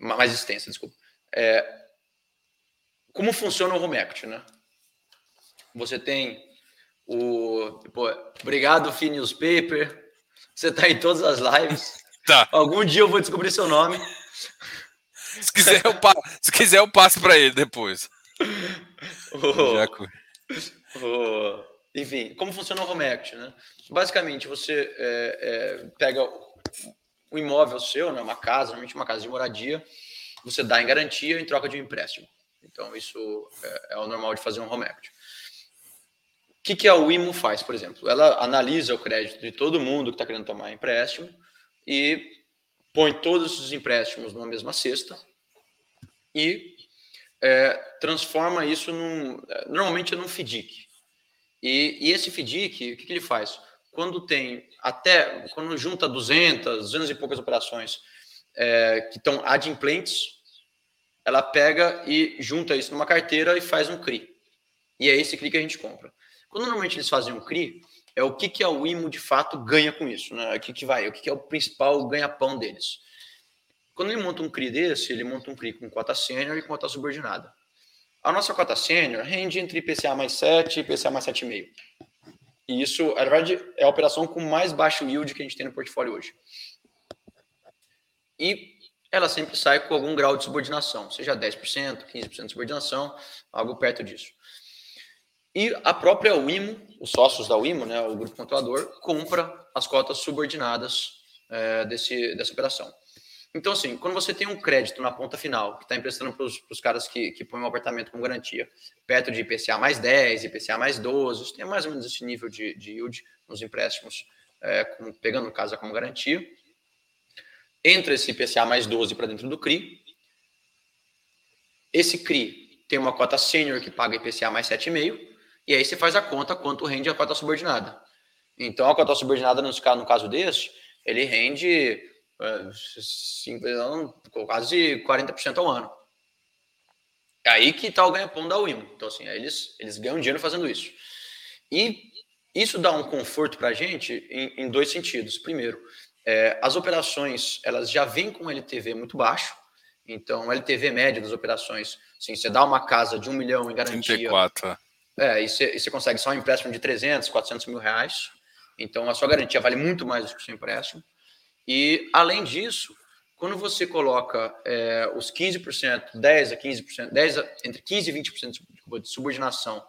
mais extensa, desculpa. como funciona o home equity, né? Você tem o. Pô, obrigado, Fee Newspaper. Você está em todas as lives. Tá. Algum dia eu vou descobrir seu nome. Se quiser, eu, pa... Se quiser, eu passo para ele depois. Oh, oh, enfim, como funciona o home equity, né? Basicamente, você é, é, pega o imóvel seu, né, uma casa, normalmente uma casa de moradia, você dá em garantia em troca de um empréstimo. Então, isso é, é o normal de fazer um home equity que, que a WIMO faz, por exemplo? Ela analisa o crédito de todo mundo que está querendo tomar empréstimo e põe todos os empréstimos numa mesma cesta e é, transforma isso num, normalmente num FDIC. E, e esse FDIC, o que, que, ele faz? Quando tem até, quando junta 200, 200 e poucas operações é, que estão adimplentes, ela pega e junta isso numa carteira e faz um CRI. E é esse CRI que a gente compra. Quando normalmente eles fazem um CRI, é o que, que a IMO de fato ganha com isso, né? O que, que vai, o que, que é o principal ganha-pão deles. Quando ele monta um CRI desse, ele monta um CRI com cota sênior e cota subordinada. A nossa cota sênior rende entre IPCA mais 7 e IPCA mais 7,5. E isso, na verdade, é a operação com mais baixo yield que a gente tem no portfólio hoje. E ela sempre sai com algum grau de subordinação, seja 10%, 15% de subordinação, algo perto disso. E a própria Wimo, os sócios da Wimo, né, o grupo controlador, compra as cotas subordinadas é, desse, dessa operação. Então, assim, quando você tem um crédito na ponta final, que está emprestando para os caras que, que põem um apartamento com garantia, perto de IPCA mais 10, IPCA mais 12, tem mais ou menos esse nível de, de yield nos empréstimos, é, com, pegando casa como garantia. Entra esse IPCA mais 12 para dentro do CRI. Esse CRI tem uma cota sênior que paga IPCA mais 7,5 e aí você faz a conta quanto rende a cota subordinada. Então, a cota subordinada, no caso, no caso desse, ele rende quase 40% ao ano. É aí que está o ganha-pão da Wimo. Então, assim, eles, eles ganham dinheiro fazendo isso. E isso dá um conforto para a gente em, em, dois sentidos. Primeiro, é, as operações elas já vêm com LTV muito baixo. Então, LTV médio das operações, assim, você dá uma casa de um milhão em garantia. 34. É, e você, e você consegue só um empréstimo de 300, 400 mil reais. Então, a sua garantia vale muito mais do que o seu empréstimo. E, além disso, quando você coloca é, os 15%, 10% a 15%, 10 a, entre 15% e 20% de subordinação,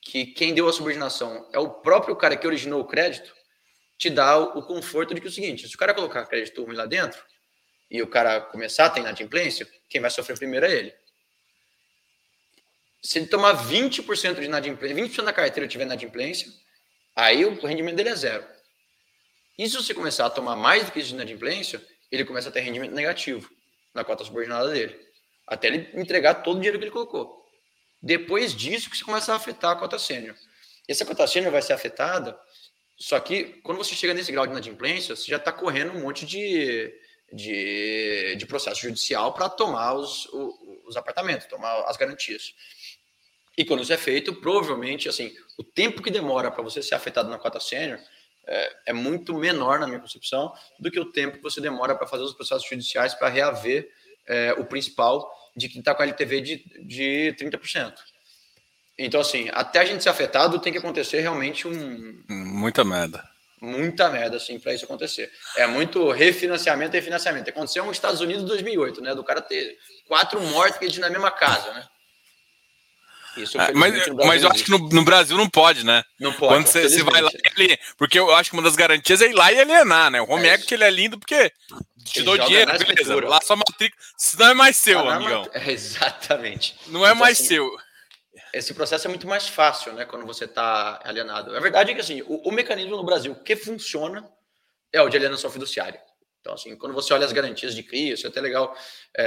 que quem deu a subordinação é o próprio cara que originou o crédito, te dá o, o conforto de que é o seguinte, se o cara colocar crédito ruim lá dentro, e o cara começar a ter inadimplência, quem vai sofrer primeiro é ele se ele tomar 20% de inadimplência, 20% da carteira tiver inadimplência, aí o rendimento dele é zero. E se você começar a tomar mais do que isso de inadimplência, ele começa a ter rendimento negativo na cota subordinada dele, até ele entregar todo o dinheiro que ele colocou. Depois disso que você começa a afetar a cota sênior. Essa cota sênior vai ser afetada, só que quando você chega nesse grau de inadimplência, você já está correndo um monte de, de, de processo judicial para tomar os, os, os apartamentos, tomar as garantias. E quando isso é feito, provavelmente, assim, o tempo que demora para você ser afetado na cota sênior é, é, muito menor, na minha concepção, do que o tempo que você demora para fazer os processos judiciais para reaver é, o principal de quem está com a LTV de, de 30%. Então, assim, até a gente ser afetado, tem que acontecer realmente um. Muita merda. Muita merda, assim, para isso acontecer. É muito refinanciamento e refinanciamento. Aconteceu nos Estados Unidos em 2008, né? Do cara ter quatro mortes na mesma casa, né? Isso, é, mas, mas eu acho que no, no, Brasil não pode, né? Não pode. Quando você, você vai lá, ele, porque eu acho que uma das garantias é ir lá e alienar, né? O home é equity ele é lindo porque te dou dinheiro, beleza. Lá só matrícula, senão é mais seu, tá amigão. É, exatamente. Não é então, mais assim, seu. Esse processo é muito mais fácil, né? Quando você está alienado. A verdade é que assim, o, o mecanismo no Brasil que funciona é o de alienação fiduciária. Então, assim, quando você olha as garantias de CRI, isso é até legal. É,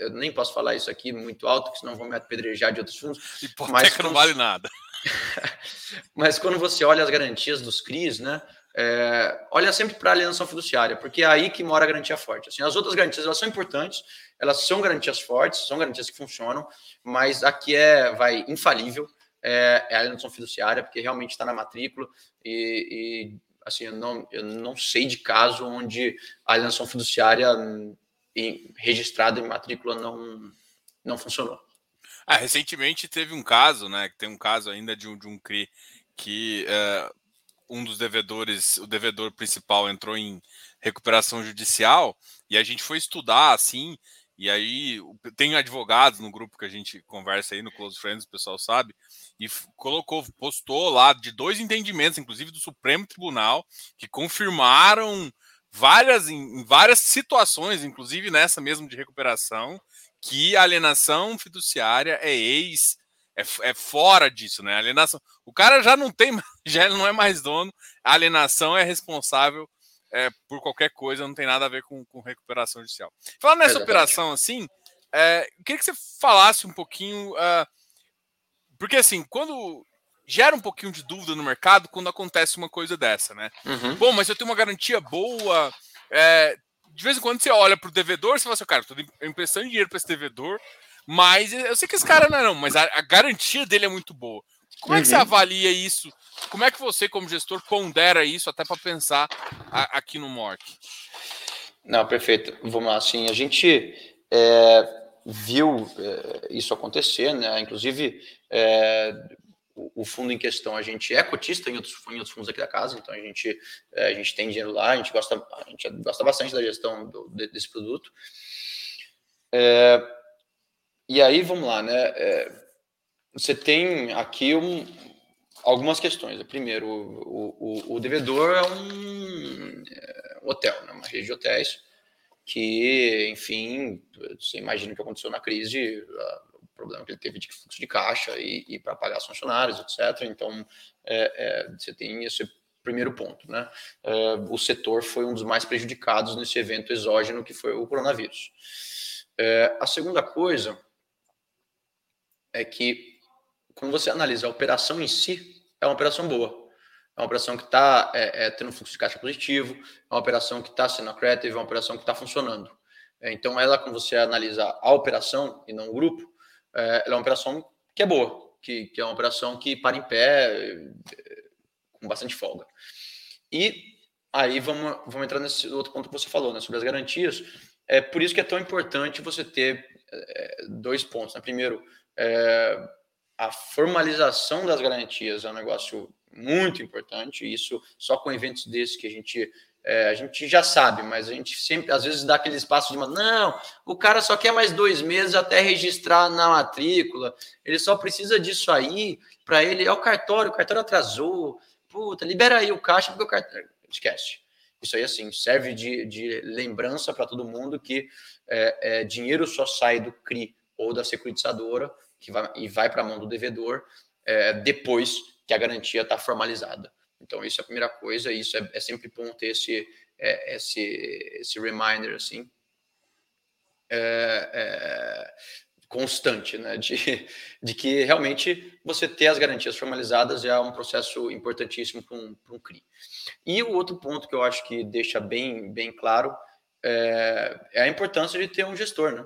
é, eu nem posso falar isso aqui muito alto, porque senão vão me apedrejar de outros fundos. Hipoteca mas não vale nada. mas quando você olha as garantias dos CRIs, né? É, olha sempre para a alienação fiduciária, porque é aí que mora a garantia forte. Assim, as outras garantias elas são importantes, elas são garantias fortes, são garantias que funcionam, mas aqui é vai infalível é, é a alienação fiduciária, porque realmente está na matrícula e, e, assim eu não, eu não sei de caso onde a alienação fiduciária em, registrada em matrícula não não funcionou. Ah, recentemente teve um caso, né? Tem um caso ainda de um, de um CRI que uh, um dos devedores, o devedor principal, entrou em recuperação judicial e a gente foi estudar assim. E aí tem advogados no grupo que a gente conversa aí no Close Friends, o pessoal sabe, e colocou, postou lá de dois entendimentos, inclusive do Supremo Tribunal, que confirmaram várias em várias situações, inclusive nessa mesmo de recuperação, que a alienação fiduciária é ex é, é fora disso, né? A alienação. O cara já não tem, já não é mais dono. A alienação é responsável é, por qualquer coisa, não tem nada a ver com, com recuperação judicial. Falando nessa Exatamente. operação assim, é, eu queria que você falasse um pouquinho. Uh, porque assim, quando gera um pouquinho de dúvida no mercado quando acontece uma coisa dessa, né? Uhum. Bom, mas eu tenho uma garantia boa. É, de vez em quando você olha para o devedor, você fala assim, cara, estou emprestando dinheiro para esse devedor, mas eu sei que esse cara não é, não, mas a, a garantia dele é muito boa. Como é que você uhum. avalia isso? Como é que você, como gestor, pondera isso até para pensar a, aqui no MORC? Não, perfeito. Vamos lá, assim, a gente é, viu é, isso acontecer, né? Inclusive, é, o, o, fundo em questão, a gente é cotista em outros, em outros fundos aqui da casa, então a gente, é, a gente tem dinheiro lá, a gente gosta, a gente gosta bastante da gestão do, desse produto. É, e aí, vamos lá, né? Você tem aqui um, algumas questões. Primeiro, o, o, o devedor é um é, hotel, né? uma rede de hotéis que, enfim, você imagina o que aconteceu na crise, o problema que ele teve de fluxo de caixa e, e para pagar os funcionários, etc. Então, é, é, você tem esse primeiro ponto, né? É, o setor foi um dos mais prejudicados nesse evento exógeno que foi o coronavírus. É, a segunda coisa é que, quando você analisa a operação em si, é uma operação boa. É uma operação que está é, é, tendo fluxo de caixa positivo, é uma operação que está sendo accretive, é uma operação que está funcionando. É, então, ela, quando você analisa a operação e não o grupo, é, ela é uma operação que é boa, que, que é uma operação que para em pé é, com bastante folga. E aí vamos, vamos entrar nesse outro ponto que você falou, né, sobre as garantias. É por isso que é tão importante você ter é, dois pontos. Né? Primeiro, é, a formalização das garantias é um negócio muito importante. Isso só com eventos desses que a gente é, a gente já sabe, mas a gente sempre às vezes dá aquele espaço de não, o cara só quer mais dois meses até registrar na matrícula. Ele só precisa disso aí para ele. É o cartório, o cartório atrasou. Puta, libera aí o caixa porque o cartório esquece. Isso aí assim serve de, de lembrança para todo mundo que é, é, dinheiro só sai do CRI ou da securitizadora que vai, e vai para a mão do devedor é, depois que a garantia está formalizada. Então, isso é a primeira coisa, e isso é, é sempre bom ter esse, é, esse, esse reminder, assim, é, é, constante, né, de, de que realmente você ter as garantias formalizadas é um processo importantíssimo para um, um CRI. E o outro ponto que eu acho que deixa bem, bem claro é, é a importância de ter um gestor, né?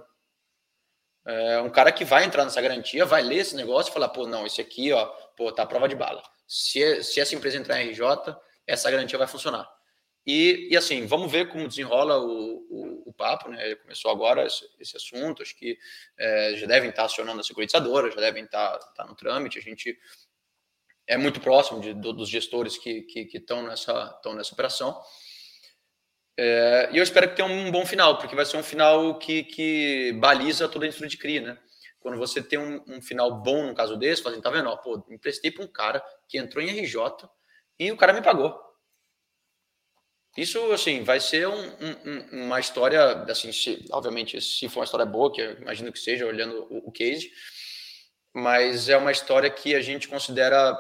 É um cara que vai entrar nessa garantia, vai ler esse negócio e falar, pô, não, esse aqui, ó, pô, tá prova de bala. Se, se essa empresa entrar em RJ, essa garantia vai funcionar. E, e assim, vamos ver como desenrola o, o, o papo, né? Começou agora esse, esse assunto, acho que é, já devem estar acionando a securitizadora, já devem estar, estar no trâmite, a gente é muito próximo de, dos gestores que estão que, que nessa, nessa operação. É, e eu espero que tenha um bom final, porque vai ser um final que, que baliza toda a indústria de CRI, né? Quando você tem um, um final bom no caso desse, fazendo, tá vendo? Ó, pô, emprestei para um cara que entrou em RJ e o cara me pagou. Isso, assim, vai ser um, um, uma história, assim, se, obviamente, se for uma história boa, que imagino que seja, olhando o, o case, mas é uma história que a gente considera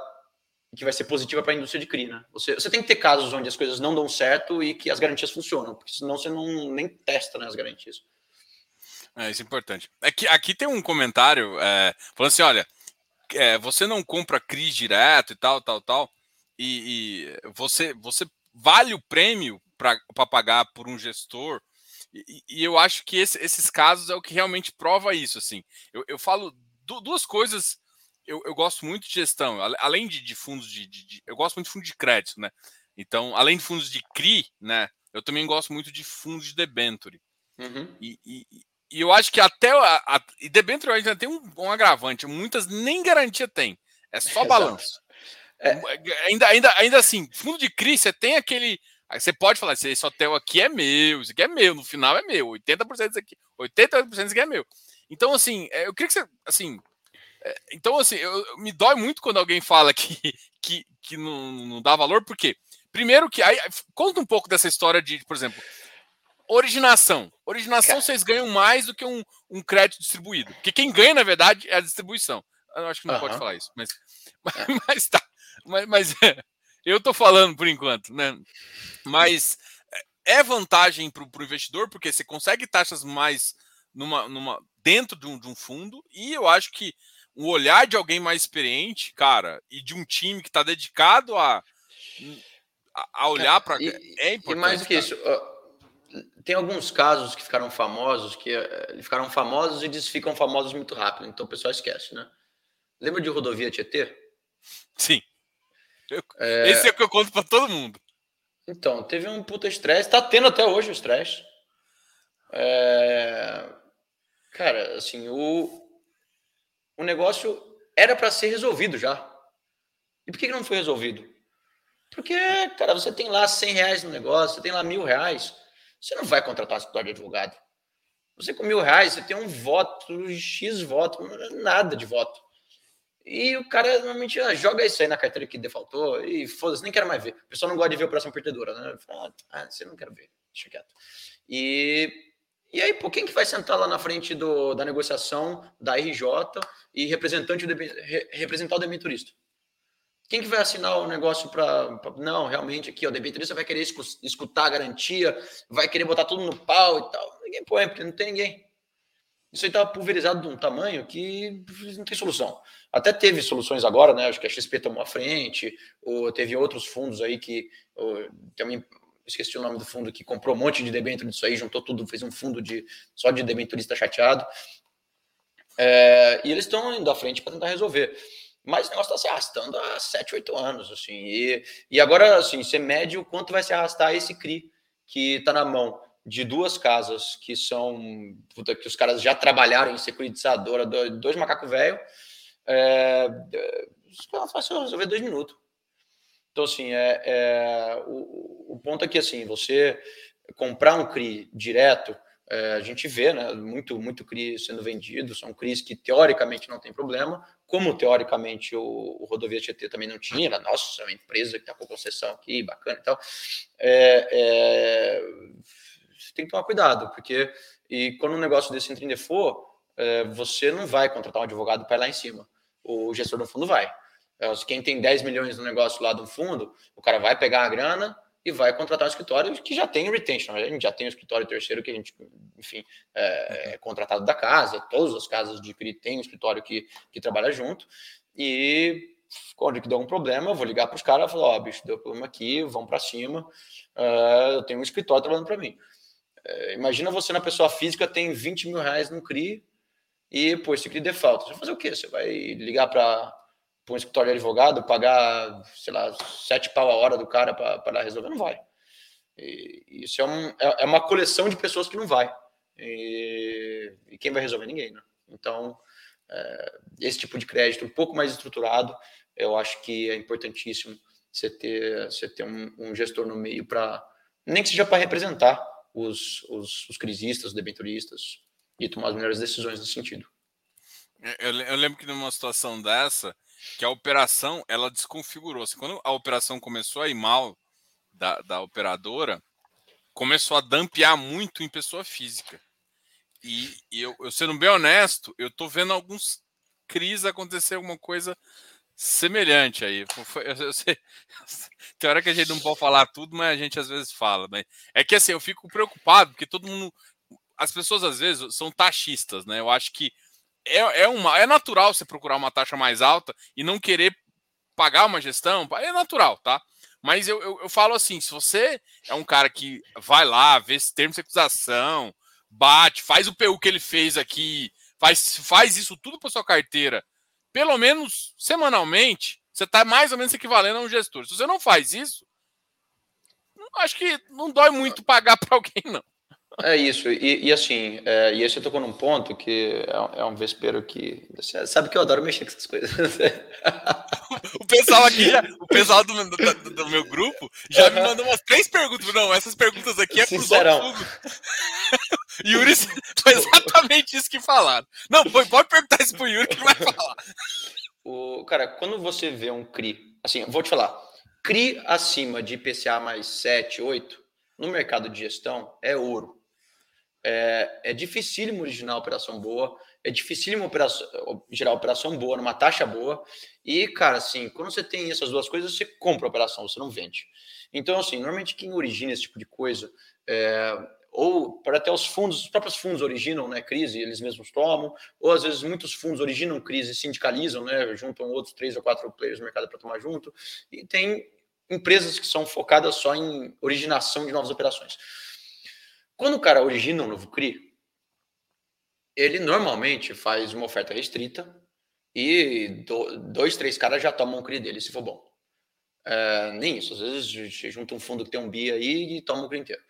que vai ser positiva para a indústria de CRI. Né? Você, você tem que ter casos onde as coisas não dão certo e que as garantias funcionam, porque senão você não nem testa né, as garantias. É, isso é importante. Aqui, aqui tem um comentário é, falando assim: olha, é, você não compra CRI direto e tal, tal, tal, e, e você, você vale o prêmio para pagar por um gestor. E, eu acho que esse, esses casos é o que realmente prova isso. Assim, eu, eu falo duas coisas eu, eu gosto muito de gestão, além de, de fundos de, de, de, Eu gosto muito de fundos de crédito, né? Então, além de fundos de CRI, né? Eu também gosto muito de fundos de debenture. Uhum. E, e, e, eu acho que até. A, a, e debenture ainda tem um, um, agravante, muitas nem garantia tem. É só balanço. É. Ainda, ainda, ainda assim, fundo de CRI, você tem aquele. Você pode falar, esse hotel aqui é meu, isso aqui é meu, no final é meu, 80% disso aqui, 80% disso aqui é meu. Então, assim, é, eu queria que você, assim, então, assim, eu, me dói muito quando alguém fala que, que, que não, não dá valor, porque, primeiro, que aí, conta um pouco dessa história de, por exemplo, originação. Originação vocês ganham mais do que um, um crédito distribuído. Porque quem ganha, na verdade, é a distribuição. Eu acho que não uhum. pode falar isso, mas, mas, é. mas tá. Mas, mas é, eu tô falando por enquanto, né? Mas é, é vantagem para o investidor, porque você consegue taxas mais numa, numa, dentro de um, de um fundo, e eu acho que o olhar de alguém mais experiente, cara, e de um time que está dedicado a, a olhar para. É importante. E mais do que isso, tem alguns casos que ficaram famosos, que uh, ficaram famosos e eles ficam famosos muito rápido, então o pessoal esquece, né? Lembra de rodovia Tietê? Sim. Eu, é... Esse é o que eu conto para todo mundo. Então, teve um puta estresse, tá tendo até hoje o estresse. É... Cara, assim, o, o negócio era para ser resolvido já. E por que não foi resolvido? Porque, cara, você tem lá 100 reais no negócio, você tem lá mil reais, você não vai contratar escritório de advogado. Você com mil reais, você tem um voto, X voto, nada de voto. E o cara normalmente ah, joga isso aí na carteira que defaultou e foda-se, nem quero mais ver. O pessoal não gosta de ver operação perdedora, né? Ah, você não quer ver, deixa quieto. E e aí, pô, quem que vai sentar lá na frente do, da negociação da RJ e representante de, representar o debenturista? Quem que vai assinar o negócio para. Não, realmente aqui, ó, o debenturista vai querer escutar a garantia, vai querer botar tudo no pau e tal. Ninguém põe, porque não tem ninguém. Isso aí estava pulverizado de um tamanho que não tem solução. Até teve soluções agora, né? Acho que a XP tomou a frente, ou teve outros fundos aí que. Ou, tem esqueci o nome do fundo que comprou um monte de debênture disso aí, juntou tudo, fez um fundo de só de debenturista chateado. É, e eles estão indo à frente para tentar resolver. Mas o negócio está se arrastando há 7, 8 anos, assim. E, e agora, assim, você mede o quanto vai se arrastar esse CRI que está na mão de duas casas que são que os caras já trabalharam em securitizadora, dois macacos velho. É, é fácil resolver dois minutos. Então, assim, é, é o, o, ponto é que, assim, você comprar um CRI direto, é, a gente vê, né, muito, muito CRI sendo vendido, são CRIs que, teoricamente, não tem problema, como, teoricamente, o, o Rodovia Tietê também não tinha, era, nossa, é uma empresa que está com concessão aqui, bacana e tal, é, é, tem que tomar cuidado, porque e quando um negócio desse entra em default, é, você não vai contratar um advogado para ir lá em cima, o gestor do fundo vai. É, quem tem 10 milhões no negócio lá do fundo, o cara vai pegar a grana e vai contratar um escritório que já tem retention. A gente já tem um escritório terceiro que a gente, enfim, é, é contratado da casa. Todas as casas de CRI têm um escritório que, que trabalha junto. E quando que deu um problema, eu vou ligar para os caras e falar: Ó, oh, bicho, deu problema aqui, vão para cima. Uh, eu tenho um escritório trabalhando para mim. Uh, imagina você na pessoa física tem 20 mil reais no CRI e, pô, esse CRI default. Você vai fazer o quê? Você vai ligar para para um escritório de advogado, pagar, sei lá, sete pau a hora do cara para resolver, não vai. E, isso é, um, é, é, uma coleção de pessoas que não vai. E, e quem vai resolver? Ninguém, né? Então, é, esse tipo de crédito um pouco mais estruturado, eu acho que é importantíssimo você ter, você ter um, um gestor no meio para, nem que seja para representar os, os, os crisistas, os debenturistas e tomar as melhores decisões nesse sentido. Eu, eu lembro que numa situação dessa, que a operação ela desconfigurou. Assim, quando a operação começou a ir mal da, da operadora, começou a dampear muito em pessoa física. E, e eu, eu, sendo bem honesto, eu tô vendo alguns CRIs acontecer alguma coisa semelhante aí. Eu sei, tem hora que a gente não pode falar tudo, mas a gente às vezes fala. Né? É que assim, eu fico preocupado, porque todo mundo. As pessoas às vezes são taxistas, né? Eu acho que é, é, uma, é natural você procurar uma taxa mais alta e não querer pagar uma gestão. É natural, tá? Mas eu, eu, eu falo assim: se você é um cara que vai lá, vê esse termo de acusação, bate, faz o PU que ele fez aqui, faz, faz isso tudo para sua carteira pelo menos semanalmente, você está mais ou menos equivalendo a um gestor. Se você não faz isso, acho que não dói muito pagar para alguém, não. É isso, e, e assim, é, e aí você tocou num ponto que é, é um vespeiro que. Sabe que eu adoro mexer com essas coisas. o pessoal aqui, já, o pessoal do, do, do, meu grupo, já me mandou umas três perguntas. Não, essas perguntas aqui é os outros. Yuri foi exatamente isso que falaram. Não, foi, pode perguntar isso pro Yuri que vai falar. O, cara, quando você vê um CRI, assim, vou te falar, CRI acima de IPCA mais 7, 8, no mercado de gestão, é ouro. É, é dificílimo originar operação boa, é dificílimo operação, gerar operação boa numa taxa boa. E, cara, assim, quando você tem essas duas coisas, você compra a operação, você não vende. Então, assim, normalmente quem origina esse tipo de coisa é, ou para até os fundos, os próprios fundos originam né, crise, eles mesmos tomam, ou às vezes muitos fundos originam crise e sindicalizam, né, juntam outros três ou quatro players no mercado para tomar junto, e tem empresas que são focadas só em originação de novas operações. Quando o cara origina um novo CRI, ele normalmente faz uma oferta restrita e dois, três caras já tomam o CRI dele, se for bom. É, nem isso, às vezes junta um fundo que tem um BI aí e toma o CRI inteiro.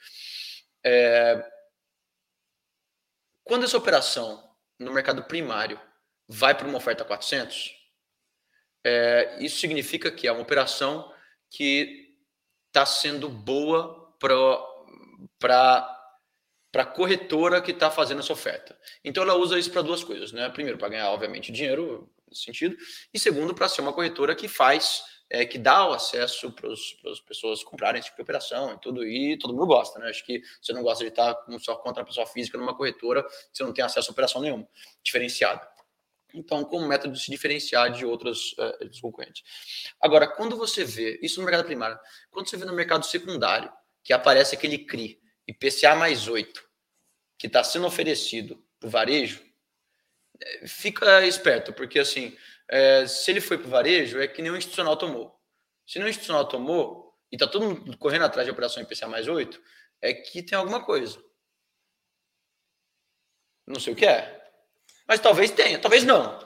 É, quando essa operação no mercado primário vai para uma oferta 400, é, isso significa que é uma operação que está sendo boa para para a corretora que está fazendo essa oferta. Então ela usa isso para duas coisas, né? Primeiro, para ganhar, obviamente, dinheiro nesse sentido, e segundo, para ser uma corretora que faz é, que dá o acesso para as pessoas comprarem esse tipo de operação e tudo, e todo mundo gosta, né? Acho que você não gosta de estar com só contra a pessoa física numa corretora, você não tem acesso a operação nenhuma, diferenciada. Então, como método de se diferenciar de outros uh, dos concorrentes. Agora, quando você vê, isso no mercado primário, quando você vê no mercado secundário, que aparece aquele CRI, IPCA mais 8, que está sendo oferecido para o varejo, é, fica esperto, porque assim, é, se ele foi para o varejo, é que o institucional tomou. Se o institucional tomou, e está todo mundo correndo atrás de operação IPCA mais 8, é que tem alguma coisa. Não sei o que é. Mas talvez tenha, talvez não.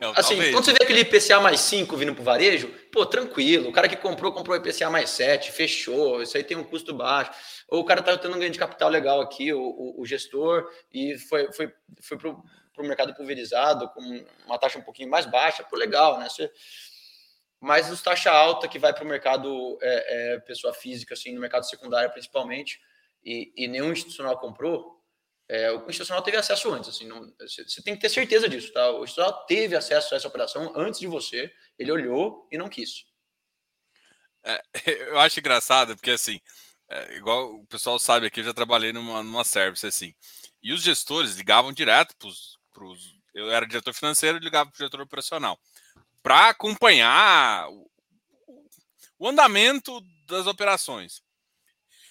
Não, assim, talvez. quando você vê aquele IPCA mais 5 vindo para o varejo, pô, tranquilo. O cara que comprou, comprou IPCA mais 7, fechou. Isso aí tem um custo baixo. Ou o cara está tendo um ganho de capital legal aqui, o, o, o gestor, e foi, foi, foi para para o mercado pulverizado com uma taxa um pouquinho mais baixa, por legal, né? Você, mas os taxa alta que vai para o mercado é, é, pessoa física, assim, no mercado secundário principalmente, e, e nenhum institucional comprou, é, o institucional teve acesso antes, assim, você tem que ter certeza disso, tá? O institucional teve acesso a essa operação antes de você, ele olhou e não quis. É, eu acho engraçado, porque assim, é, igual o pessoal sabe aqui, eu já trabalhei numa, numa service assim, e os gestores ligavam direto para os eu era diretor financeiro e ligava para o diretor operacional para acompanhar o, o andamento das operações.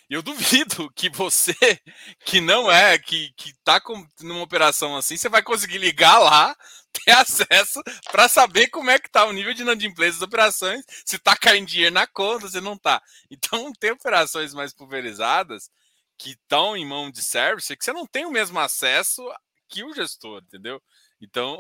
Eu duvido que você, que não é, que, que tá com numa operação assim, você vai conseguir ligar lá, ter acesso para saber como é que tá o nível de inadimplência das operações, se tá caindo dinheiro na conta, se não tá. Então, tem operações mais pulverizadas que estão em mão de service que você não tem o mesmo acesso que o gestor, entendeu? Então,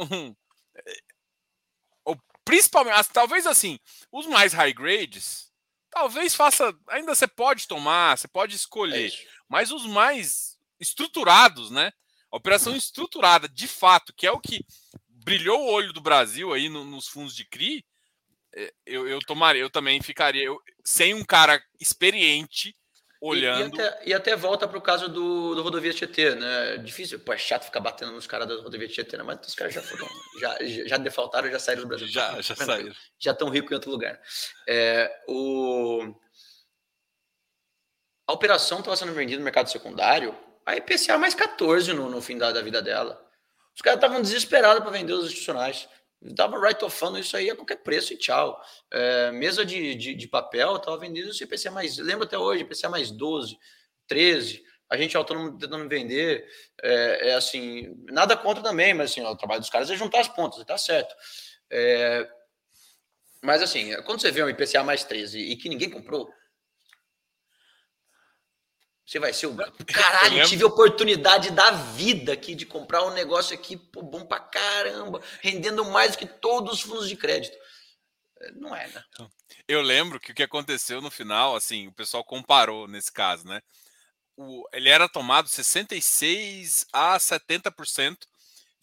principalmente, talvez assim, os mais high grades, talvez faça, ainda você pode tomar, você pode escolher, é mas os mais estruturados, né? A operação estruturada, de fato, que é o que brilhou o olho do Brasil aí no, nos fundos de CRI, é, eu, eu tomaria, eu também ficaria eu, sem um cara experiente olhando. E, e, até, e até, volta para o caso do, do rodovia Tietê, né? Difícil, pô, é chato ficar batendo nos caras da rodovia Tietê, né? Mas os caras já foram, já, já defaltaram, já saíram do Brasil. Já, já saíram. Já estão ricos em outro lugar. É, o... A operação estava sendo vendida no mercado secundário, a IPCA mais 14 no, no fim da, da vida dela. Os caras estavam desesperados para vender os institucionais. Dava write-offando isso aí a qualquer preço e tchau. É, mesa de, de, de papel, estava vendendo esse IPCA mais, lembro até hoje, IPCA mais 12, 13, a gente autônomo tentando vender, é, é, assim, nada contra também, mas assim, o trabalho dos caras é juntar as pontas, tá certo. É, mas assim, quando você vê um IPCA mais 13 e que ninguém comprou, você vai ser o. Caralho, tive a oportunidade da vida aqui de comprar um negócio aqui, pô, bom pra caramba, rendendo mais do que todos os fundos de crédito. É, não é, né? Eu lembro que o que aconteceu no final, assim, o pessoal comparou nesse caso, né? O, ele era tomado 66 a 70%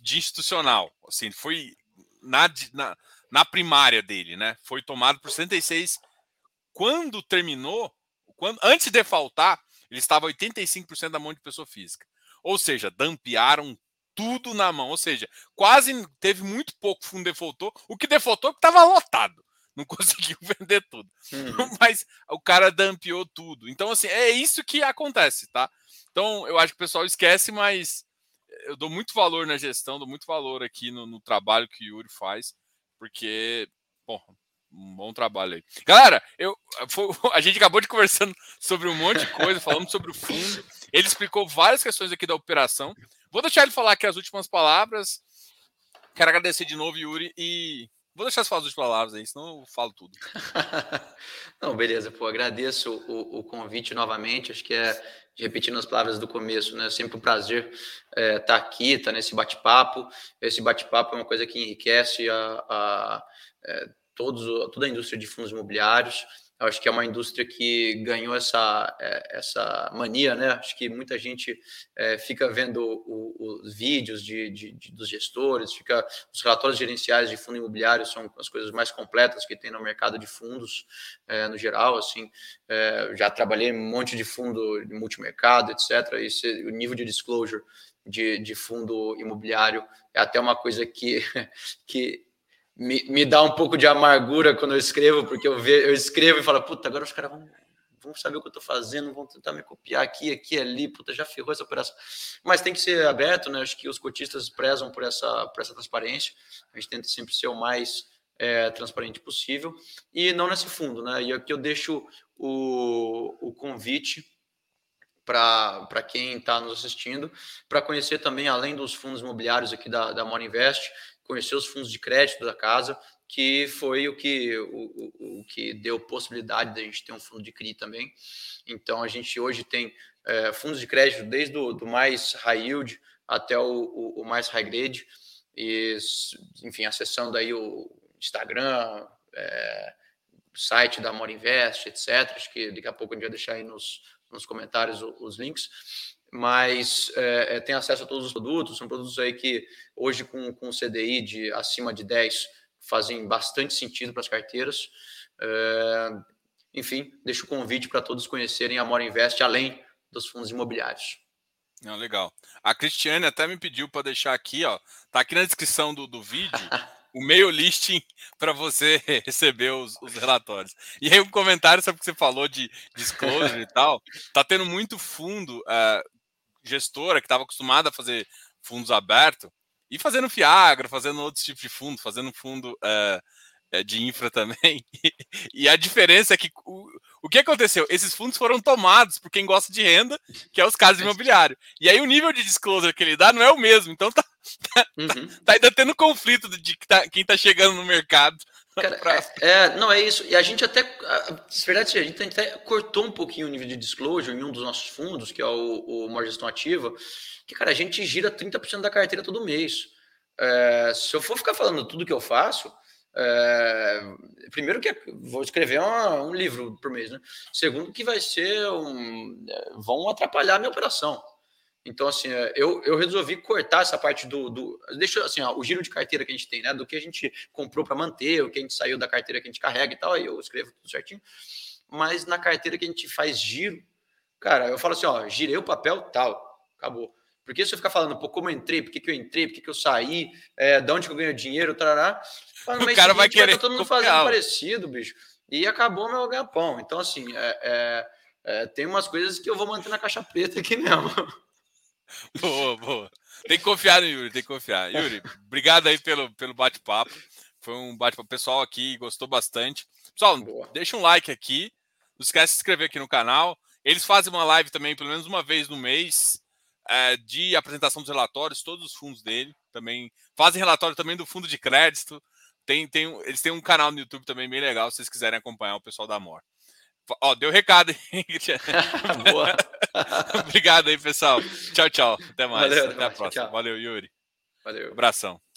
de institucional. Assim, foi na, na, na primária dele, né? Foi tomado por 66. Quando terminou, quando, antes de faltar, ele estava 85% da mão de pessoa física. Ou seja, dampearam tudo na mão. Ou seja, quase teve muito pouco fundo defaultou. O que defaultou estava lotado. Não conseguiu vender tudo. Uhum. Mas o cara dampeou tudo. Então, assim, é isso que acontece, tá? Então, eu acho que o pessoal esquece, mas eu dou muito valor na gestão, dou muito valor aqui no, no trabalho que o Yuri faz, porque, bom, um bom trabalho aí. Galera, eu, foi, a gente acabou de conversando sobre um monte de coisa, falando sobre o fundo. Ele explicou várias questões aqui da operação. Vou deixar ele falar aqui as últimas palavras. Quero agradecer de novo, Yuri, e vou deixar as últimas palavras aí, senão eu falo tudo. Não, beleza, pô, agradeço o, o, convite novamente. Acho que é, repetindo as palavras do começo, né? Sempre um prazer estar é, tá aqui, estar tá nesse bate-papo. Esse bate-papo é uma coisa que enriquece a, a é, todos, toda a indústria de fundos imobiliários. Eu acho que é uma indústria que ganhou essa, é, essa mania, né? Acho que muita gente é, fica vendo os vídeos de, de, de, dos gestores, fica os relatórios gerenciais de fundo imobiliário são as coisas mais completas que tem no mercado de fundos é, no geral. Assim, é, já trabalhei um monte de fundo de multimercado, etc. E o nível de disclosure de, de fundo imobiliário é até uma coisa que, que me, me dá um pouco de amargura quando eu escrevo, porque eu, ve, eu escrevo e falo, puta, agora os caras vão, vão saber o que eu estou fazendo, vão tentar me copiar aqui, aqui, ali, puta, já ferrou essa operação. Mas tem que ser aberto, né? Acho que os cotistas prezam por essa, por essa transparência. A gente tenta sempre ser o mais é, transparente possível. E não nesse fundo, né? E aqui eu deixo o, o convite para quem está nos assistindo, para conhecer também, além dos fundos imobiliários aqui da, da Mora Invest, conhecer os fundos de crédito da casa, que foi o que, o, o, que deu possibilidade da gente ter um fundo de CRI também. Então, a gente hoje tem é, fundos de crédito desde o mais high yield até o, o, o mais high grade, e, enfim, acessando aí o Instagram, é, site da More Invest, etc. Acho que daqui a pouco a gente vai deixar aí nos, nos comentários os, os links mas é, tem acesso a todos os produtos, são produtos aí que hoje com, com CDI de acima de 10 fazem bastante sentido para as carteiras. É, enfim, deixo o convite para todos conhecerem a Mora Invest, além dos fundos imobiliários. Não, legal. A Cristiane até me pediu para deixar aqui, ó. Tá aqui na descrição do, do vídeo o meio listing para você receber os, os, relatórios. E aí um comentário sobre o que você falou de disclosure e tal. Tá tendo muito fundo, uh, gestora que estava acostumada a fazer fundos abertos e fazendo Fiagra, fazendo outros tipos de fundo, fazendo fundo é, de infra também. e a diferença é que o, o que aconteceu? Esses fundos foram tomados por quem gosta de renda, que é os casos imobiliários. E aí o nível de disclosure que ele dá não é o mesmo. Então tá, tá, uhum. tá, tá ainda tendo conflito de tá, quem tá chegando no mercado Cara, é, é, não é isso. E a gente até, na verdade, a gente até cortou um pouquinho o nível de disclosure em um dos nossos fundos, que é o, o Maior Gestão Ativa, que, cara, a gente gira 30% da carteira todo mês. É, se eu for ficar falando tudo que eu faço, é, primeiro que vou escrever uma, um livro por mês, né? Segundo que vai ser um, é, vão atrapalhar a minha operação. Então, assim, é, eu, eu resolvi cortar essa parte do. do deixa assim, ó, o giro de carteira que a gente tem, né? Do que a gente comprou para manter, o que a gente saiu da carteira que a gente carrega e tal, aí eu escrevo tudo certinho. Mas na carteira que a gente faz giro, cara, eu falo assim, ó, girei o papel, tal, acabou. Porque se eu ficar falando, pô, como eu entrei, por que, que eu entrei, por que, que eu saí, é, de onde que eu ganho dinheiro, tarará, o cara vai querer. Vai tá todo mundo fazendo parecido, bicho. E acabou meu ganha-pão. Então, assim, é, é, é, tem umas coisas que eu vou manter na caixa preta aqui mesmo. Boa, boa. Tem que confiar no Yuri, tem que confiar. Yuri, obrigado aí pelo, pelo bate-papo. Foi um bate-papo pessoal aqui, gostou bastante. Pessoal, Boa. deixa um like aqui. Não esquece de se inscrever aqui no canal. Eles fazem uma live também, pelo menos uma vez no mês, é, de apresentação dos relatórios, todos os fundos dele. Também fazem relatório também do fundo de crédito. Tem, tem, eles têm um canal no YouTube também bem legal, se vocês quiserem acompanhar o pessoal da Amor. Ó, deu recado, hein? Boa. Obrigado aí, pessoal. Tchau, tchau. Até mais. Valeu, Até a próxima. Tchau. Valeu, Yuri. Valeu. Abração.